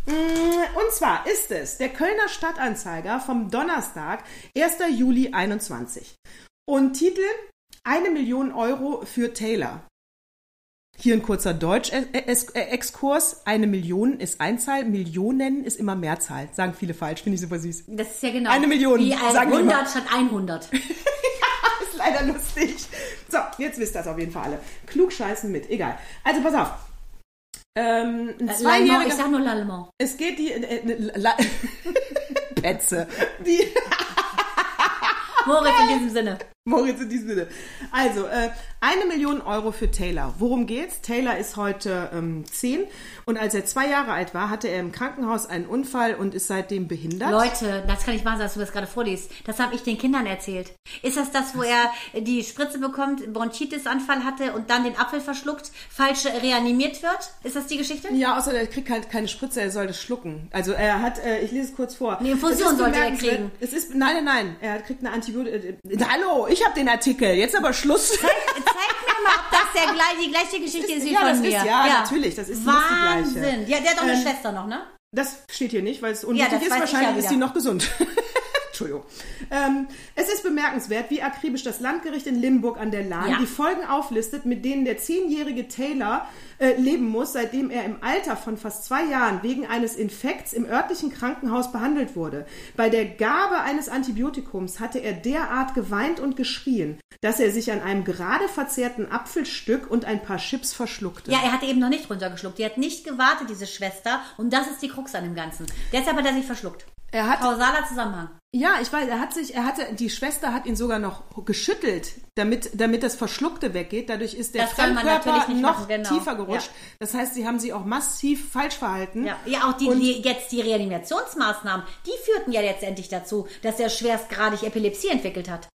Mm, Und zwar ist es der Kölner Stadtanzeiger vom Donnerstag, 1. Juli 21. Und Titel eine Million Euro für Taylor. Hier ein kurzer Deutsch-Exkurs. Eine Million ist Einzahl, Millionen ist immer Mehrzahl. Sagen viele falsch, finde ich super süß.
Das ist ja genau.
Eine Million,
Wie
sagen wir
100
immer.
statt 100.
ist leider lustig. So, jetzt wisst ihr das auf jeden Fall alle. Klug scheißen mit, egal. Also pass auf. Ähm, ein
L'Allemand, ich
Zweijähriger.
sag nur L'Allemand.
Es geht die. Äh, äh, La Petze. Die.
Moritz in diesem Sinne.
Moritz in diesem Sinne. Also, äh, eine Million Euro für Taylor. Worum geht's? Taylor ist heute ähm, zehn und als er zwei Jahre alt war, hatte er im Krankenhaus einen Unfall und ist seitdem behindert.
Leute, das kann nicht wahr sein, dass du das gerade vorliest. Das habe ich den Kindern erzählt. Ist das das, wo er die Spritze bekommt, Bronchitis-Anfall hatte und dann den Apfel verschluckt, falsch reanimiert wird? Ist das die Geschichte?
Ja, außer er kriegt halt keine Spritze, er soll das schlucken. Also er hat, äh, ich lese es kurz vor.
Eine Infusion sollte er kriegen.
Es ist, nein, nein, nein, er kriegt eine Antibiotika. Äh, hallo, ich habe den Artikel, jetzt aber Schluss.
Zeig mir mal, ob das der, gleich- die gleiche Geschichte ist, wie
ja,
von
das
mir.
ist, ja, natürlich, das ist nicht die
Wahnsinn.
gleiche.
Ja, der hat auch eine
Ähm,
Schwester noch, ne?
Das steht hier nicht, weil es
Ja,
unwichtig
das
ist.
ich
Wahrscheinlich
ja
ist sie noch gesund. Entschuldigung. Ähm, es ist bemerkenswert, wie akribisch das Landgericht in Limburg an der Lahn
Ja.
die Folgen auflistet, mit denen der zehnjährige Taylor äh, leben muss, seitdem er im Alter von fast zwei Jahren wegen eines Infekts im örtlichen Krankenhaus behandelt wurde. Bei der Gabe eines Antibiotikums hatte er derart geweint und geschrien, dass er sich an einem gerade verzehrten Apfelstück und ein paar Chips verschluckte.
Ja, er hat eben noch nicht runtergeschluckt. Die hat nicht gewartet, diese Schwester. Und das ist die Krux an dem Ganzen. Deshalb hat er sich verschluckt.
Er hat
Kausaler Zusammenhang.
Ja, ich weiß, er hat sich, er hatte, die Schwester hat ihn sogar noch geschüttelt, damit, damit das Verschluckte weggeht. Dadurch ist der
Das
Fremdkörper noch
machen, genau.
tiefer gerutscht.
Ja.
Das heißt, sie haben sie auch massiv falsch verhalten.
Ja, ja auch die, die jetzt die Reanimationsmaßnahmen, die führten ja letztendlich dazu, dass er schwerstgradig Epilepsie entwickelt hat.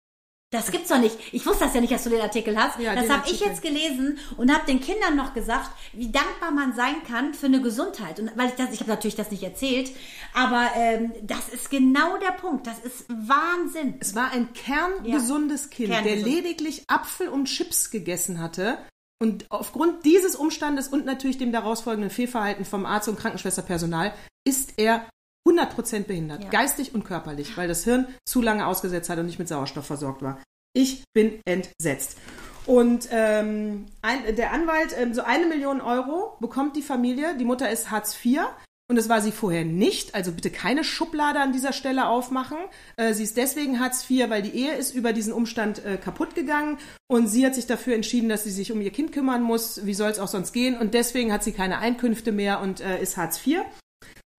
Das gibt's doch nicht. Ich wusste das ja nicht, dass du den Artikel hast.
Ja,
das habe ich jetzt gelesen und habe den Kindern noch gesagt, wie dankbar man sein kann für eine Gesundheit. Und weil ich das, ich habe natürlich das nicht erzählt, aber ähm, das ist genau der Punkt. Das ist Wahnsinn.
Es war ein kerngesundes Kind, der
Kerngesund.
lediglich Apfel und Chips gegessen hatte. Und aufgrund dieses Umstandes und natürlich dem daraus folgenden Fehlverhalten vom Arzt und Krankenschwesterpersonal ist er 100% behindert,
Ja.
geistig und körperlich, weil das Hirn zu lange ausgesetzt hat und nicht mit Sauerstoff versorgt war. Ich bin entsetzt. Und ähm, ein, der Anwalt, ähm, so eine Million Euro bekommt die Familie. Die Mutter ist Hartz IV und das war sie vorher nicht. Also bitte keine Schublade an dieser Stelle aufmachen. Äh, sie ist deswegen Hartz IV, weil die Ehe ist über diesen Umstand äh, kaputt gegangen und sie hat sich dafür entschieden, dass sie sich um ihr Kind kümmern muss. Wie soll es auch sonst gehen? Und deswegen hat sie keine Einkünfte mehr und äh, ist Hartz IV.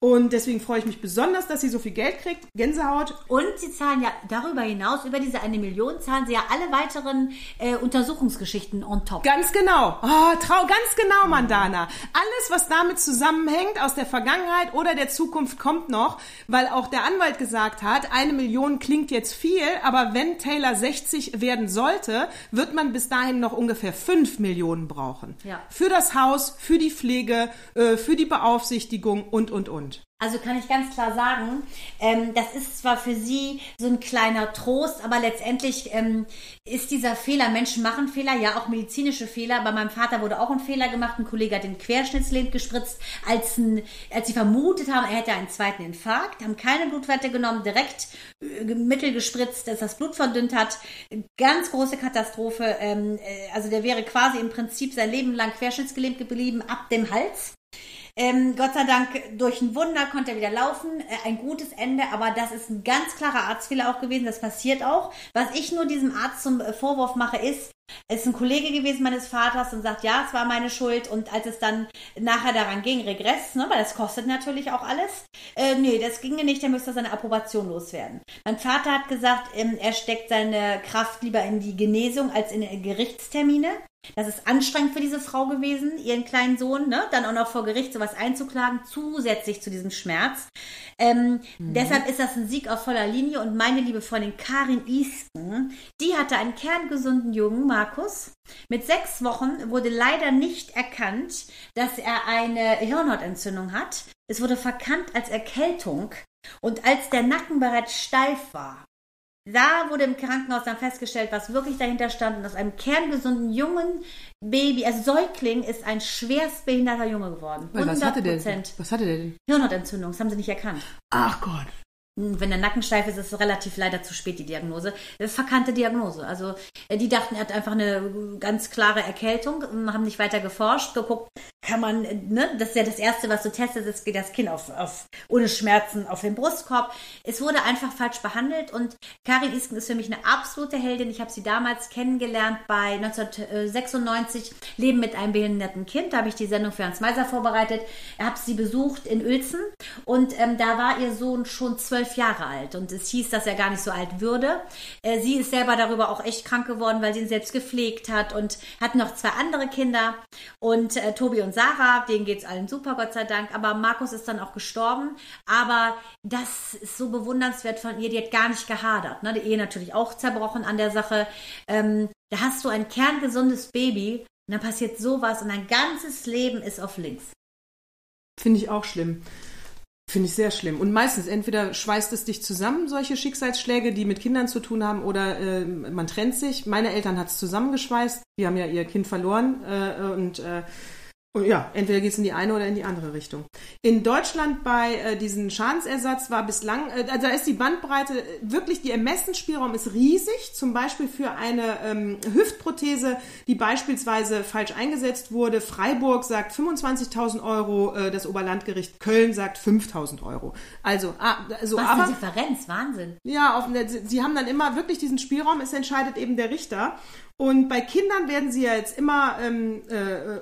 Und deswegen freue ich mich besonders, dass sie so viel Geld kriegt. Gänsehaut.
Und sie zahlen ja darüber hinaus, über diese eine Million, zahlen sie ja alle weiteren äh, Untersuchungsgeschichten on top.
Ganz genau. Oh, trau, ganz genau, Mandana. Alles, was damit zusammenhängt, aus der Vergangenheit oder der Zukunft kommt noch, weil auch der Anwalt gesagt hat, eine Million klingt jetzt viel, aber wenn Taylor 60 werden sollte, wird man bis dahin noch ungefähr 5 Millionen brauchen.
Ja.
Für das Haus, für die Pflege, äh, für die Beaufsichtigung und, und, und.
Also kann ich ganz klar sagen, ähm, das ist zwar für sie so ein kleiner Trost, aber letztendlich ähm, ist dieser Fehler, Menschen machen Fehler, ja auch medizinische Fehler. Bei meinem Vater wurde auch ein Fehler gemacht, ein Kollege hat den Querschnittslähmend gespritzt, als, ein, als sie vermutet haben, er hätte einen zweiten Infarkt, haben keine Blutwerte genommen, direkt äh, Mittel gespritzt, dass das Blut verdünnt hat. Ganz große Katastrophe. Ähm, äh, also der wäre quasi im Prinzip sein Leben lang querschnittsgelähmt geblieben, ab dem Hals. Ähm, Gott sei Dank, durch ein Wunder konnte er wieder laufen. Äh, ein gutes Ende, aber das ist ein ganz klarer Arztfehler auch gewesen. Das passiert auch. Was ich nur diesem Arzt zum äh, Vorwurf mache, ist, es ist ein Kollege gewesen meines Vaters und sagt, ja, es war meine Schuld. Und als es dann nachher daran ging, Regress, ne, weil das kostet natürlich auch alles, äh, nee, das ginge nicht, er müsste seine Approbation loswerden. Mein Vater hat gesagt, ähm, er steckt seine Kraft lieber in die Genesung als in Gerichtstermine. Das ist anstrengend für diese Frau gewesen, ihren kleinen Sohn, ne? dann auch noch vor Gericht sowas einzuklagen, zusätzlich zu diesem Schmerz. Ähm, Deshalb ist das ein Sieg auf voller Linie und meine liebe Freundin Karin Isken, die hatte einen kerngesunden Jungen, Markus. Mit sechs Wochen wurde leider nicht erkannt, dass er eine Hirnhautentzündung hat. Es wurde verkannt als Erkältung und als der Nacken bereits steif war, da wurde im Krankenhaus dann festgestellt, was wirklich dahinter stand. Und aus einem kerngesunden jungen Baby, also Säugling, ist ein schwerstbehinderter Junge geworden.
Weil was hatte der
100%.
denn? Was hatte der denn?
Hirnhautentzündung, das haben sie nicht erkannt.
Ach Gott.
Wenn der Nacken steif ist, ist es relativ leider zu spät, die Diagnose. Verkannte Diagnose. Also äh, die dachten, er hat einfach eine ganz klare Erkältung, ähm, haben nicht weiter geforscht, geguckt, kann man, äh, ne, das ist ja das Erste, was du testest, ist, geht das Kind auf, auf ohne Schmerzen auf den Brustkorb. Es wurde einfach falsch behandelt und Karin Isken ist für mich eine absolute Heldin. Ich habe sie damals kennengelernt bei 1996 Leben mit einem behinderten Kind. Da habe ich die Sendung für Hans Meiser vorbereitet. Ich habe sie besucht in Uelzen und ähm, da war ihr Sohn schon zwölf zwölf Jahre alt und es hieß, dass er gar nicht so alt würde. Äh, sie ist selber darüber auch echt krank geworden, weil sie ihn selbst gepflegt hat und hat noch zwei andere Kinder und äh, Tobi und Sarah, denen geht es allen super, Gott sei Dank. Aber Markus ist dann auch gestorben. Aber das ist so bewundernswert von ihr, die hat gar nicht gehadert. Ne? Die Ehe natürlich auch zerbrochen an der Sache. Ähm, da hast du ein kerngesundes Baby und dann passiert sowas und dein ganzes Leben ist auf links.
Finde ich auch schlimm. Finde ich sehr schlimm. Und meistens entweder schweißt es dich zusammen, solche Schicksalsschläge, die mit Kindern zu tun haben, oder äh, man trennt sich. Meine Eltern hat es zusammengeschweißt. Die haben ja ihr Kind verloren äh, und äh, und ja, entweder geht es in die eine oder in die andere Richtung. In Deutschland bei äh, diesem Schadensersatz war bislang, äh, da ist die Bandbreite äh, wirklich, der Ermessensspielraum ist riesig. Zum Beispiel für eine ähm, Hüftprothese, die beispielsweise falsch eingesetzt wurde. Freiburg sagt 25.000 Euro, äh, das Oberlandgericht Köln sagt 5.000 Euro. Also, ah, also
Was
aber,
eine Differenz, Wahnsinn.
ja, auf, sie haben dann immer wirklich diesen Spielraum, es entscheidet eben der Richter. Und bei Kindern werden sie ja jetzt immer ähm, äh,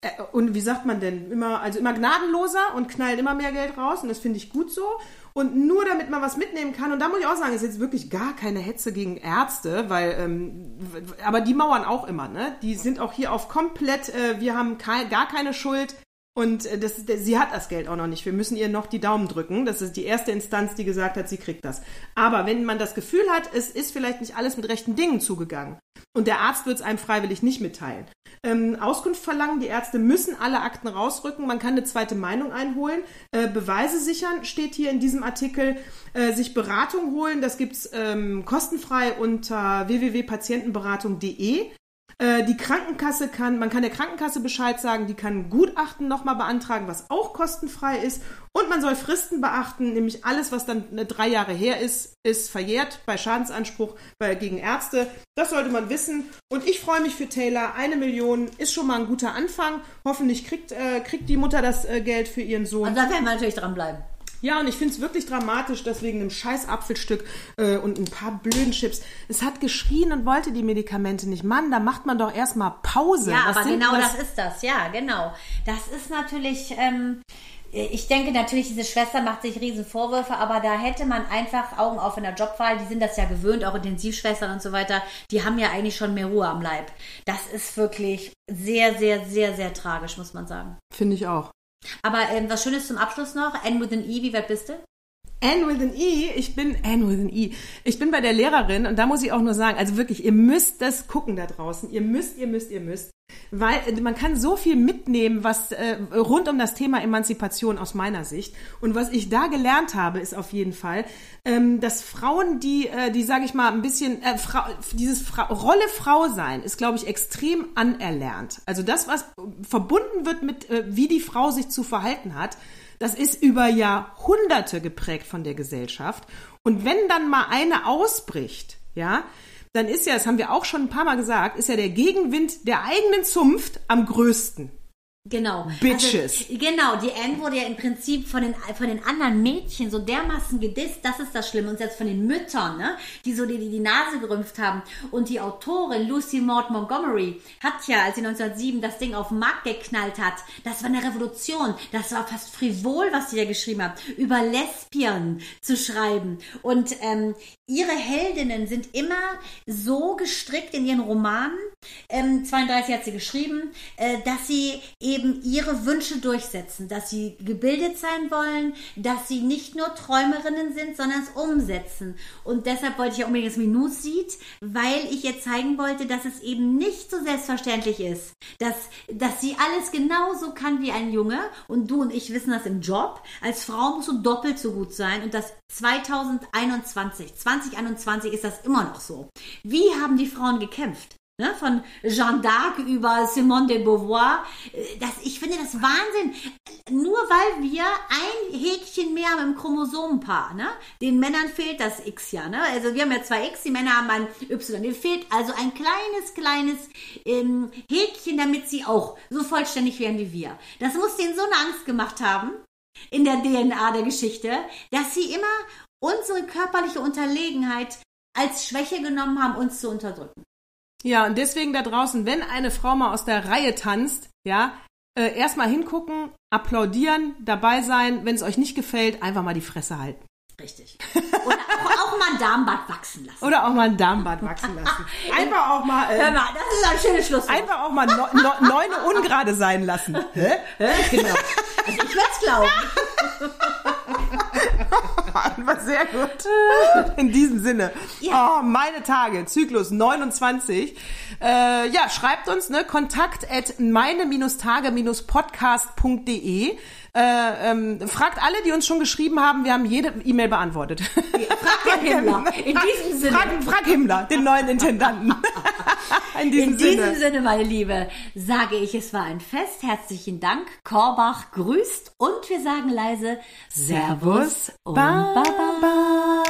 äh, und wie sagt man denn, immer, also immer gnadenloser und knallen immer mehr Geld raus und das finde ich gut so. Und nur damit man was mitnehmen kann, und da muss ich auch sagen, ist jetzt wirklich gar keine Hetze gegen Ärzte, weil, ähm, aber die mauern auch immer, ne? Die sind auch hier auf komplett, äh, wir haben kein, gar keine Schuld, und äh, das, sie hat das Geld auch noch nicht. Wir müssen ihr noch die Daumen drücken. Das ist die erste Instanz, die gesagt hat, sie kriegt das. Aber wenn man das Gefühl hat, es ist vielleicht nicht alles mit rechten Dingen zugegangen und der Arzt wird es einem freiwillig nicht mitteilen. Ähm, Auskunft verlangen, die Ärzte müssen alle Akten rausrücken. Man kann eine zweite Meinung einholen. Äh, Beweise sichern steht hier in diesem Artikel. Äh, sich Beratung holen, das gibt's ähm, kostenfrei unter www.patientenberatung.de. Äh, die Krankenkasse kann, man kann der Krankenkasse Bescheid sagen, die kann Gutachten nochmal beantragen, was auch kostenfrei ist. Und man soll Fristen beachten, nämlich alles, was dann drei Jahre her ist, ist verjährt bei Schadensanspruch bei, gegen Ärzte. Das sollte man wissen. Und ich freue mich für Taylor. Eine Million ist schon mal ein guter Anfang. Hoffentlich kriegt, äh, kriegt die Mutter das äh, Geld für ihren Sohn.
Und da werden wir natürlich dranbleiben.
Ja, und ich finde es wirklich dramatisch, dass wegen einem scheiß Apfelstück äh, und ein paar blöden Chips. Es hat geschrien und wollte die Medikamente nicht. Mann, da macht man doch erstmal Pause.
Ja,
Was
aber genau
was-
das ist das. Ja, genau. Das ist natürlich. Ähm, ich denke natürlich, diese Schwester macht sich riesen Vorwürfe, aber da hätte man einfach Augen auf in der Jobwahl. Die sind das ja gewöhnt, auch Intensivschwestern und so weiter. Die haben ja eigentlich schon mehr Ruhe am Leib. Das ist wirklich sehr, sehr, sehr, sehr tragisch, muss man sagen.
Finde ich auch.
Aber ähm, was Schönes zum Abschluss noch. N with an E, wie weit bist du?
Anne with an E, ich bin Anne with an E. Ich bin bei der Lehrerin und da muss ich auch nur sagen, also wirklich, ihr müsst das gucken da draußen. Ihr müsst, ihr müsst, ihr müsst. Weil äh, man kann so viel mitnehmen, was äh, rund um das Thema Emanzipation aus meiner Sicht. Und was ich da gelernt habe, ist auf jeden Fall, ähm, dass Frauen, die, äh, die sage ich mal, ein bisschen, äh, Frau, dieses Fra Rolle Frau sein, ist, glaube ich, extrem anerlernt. Also das, was verbunden wird mit, äh, wie die Frau sich zu verhalten hat, das ist über Jahrhunderte geprägt von der Gesellschaft. Und wenn dann mal eine ausbricht, ja, dann ist ja, das haben wir auch schon ein paar Mal gesagt, ist ja der Gegenwind der eigenen Zunft am größten.
Genau.
Bitches.
Also, genau, die Anne wurde ja im Prinzip von den, von den anderen Mädchen so dermaßen gedisst, das ist das Schlimme. Und selbst von den Müttern, ne, die so die, die, die Nase gerümpft haben. Und die Autorin Lucy Maud Montgomery hat ja, als sie 1907 das Ding auf den Markt geknallt hat, das war eine Revolution. Das war fast frivol, was sie da geschrieben hat, über Lesbien zu schreiben. Und ähm, ihre Heldinnen sind immer so gestrickt in ihren Romanen, ähm, 32 hat sie geschrieben, äh, dass sie eben ihre Wünsche durchsetzen, dass sie gebildet sein wollen, dass sie nicht nur Träumerinnen sind, sondern es umsetzen. Und deshalb wollte ich ja unbedingt das Minut sieht, weil ich ihr zeigen wollte, dass es eben nicht so selbstverständlich ist, dass, dass sie alles genauso kann wie ein Junge und du und ich wissen das im Job. Als Frau musst du doppelt so gut sein und das 2021, 2021 ist das immer noch so. Wie haben die Frauen gekämpft? Ne, von Jeanne d'Arc über Simone de Beauvoir. Äh, Das, ich finde das Wahnsinn. Nur weil wir ein Häkchen mehr haben im Chromosomenpaar. Ne? Den Männern fehlt das X ja. Ne? Also wir haben ja zwei X, die Männer haben ein Y. Denen fehlt also ein kleines, kleines ähm, Häkchen, damit sie auch so vollständig werden wie wir. Das muss denen so eine Angst gemacht haben in der DNA der Geschichte, dass sie immer unsere körperliche Unterlegenheit als Schwäche genommen haben, uns zu unterdrücken.
Ja, und deswegen da draußen, wenn eine Frau mal aus der Reihe tanzt, ja, äh, erstmal hingucken, applaudieren, dabei sein. Wenn es euch nicht gefällt, einfach mal die Fresse halten.
Richtig. Oder auch, auch mal ein Darmbad wachsen lassen.
Oder auch mal ein Darmbad wachsen lassen. Einfach auch mal,
Hör
äh,
mal, das ist ein schönes Schlusswort.
einfach auch mal no, no, neune ungerade sein lassen. Hä?
genau. Also ich würde es glauben.
War sehr gut. In diesem Sinne.
Ja.
Oh, meine Tage, Zyklus 29. Äh, ja, schreibt uns, ne, kontakt at meine-tage-podcast.de. Äh, ähm, fragt alle, die uns schon geschrieben haben, wir haben jede E-Mail beantwortet.
Frag Himmler. In diesem Sinne.
Frag, frag Himmler, den neuen Intendanten. In diesem,
In diesem
Sinne.
Sinne. meine Liebe, sage ich, es war ein Fest. Herzlichen Dank. Korbach grüßt und wir sagen leise Servus, Servus und
Baba.
Baba.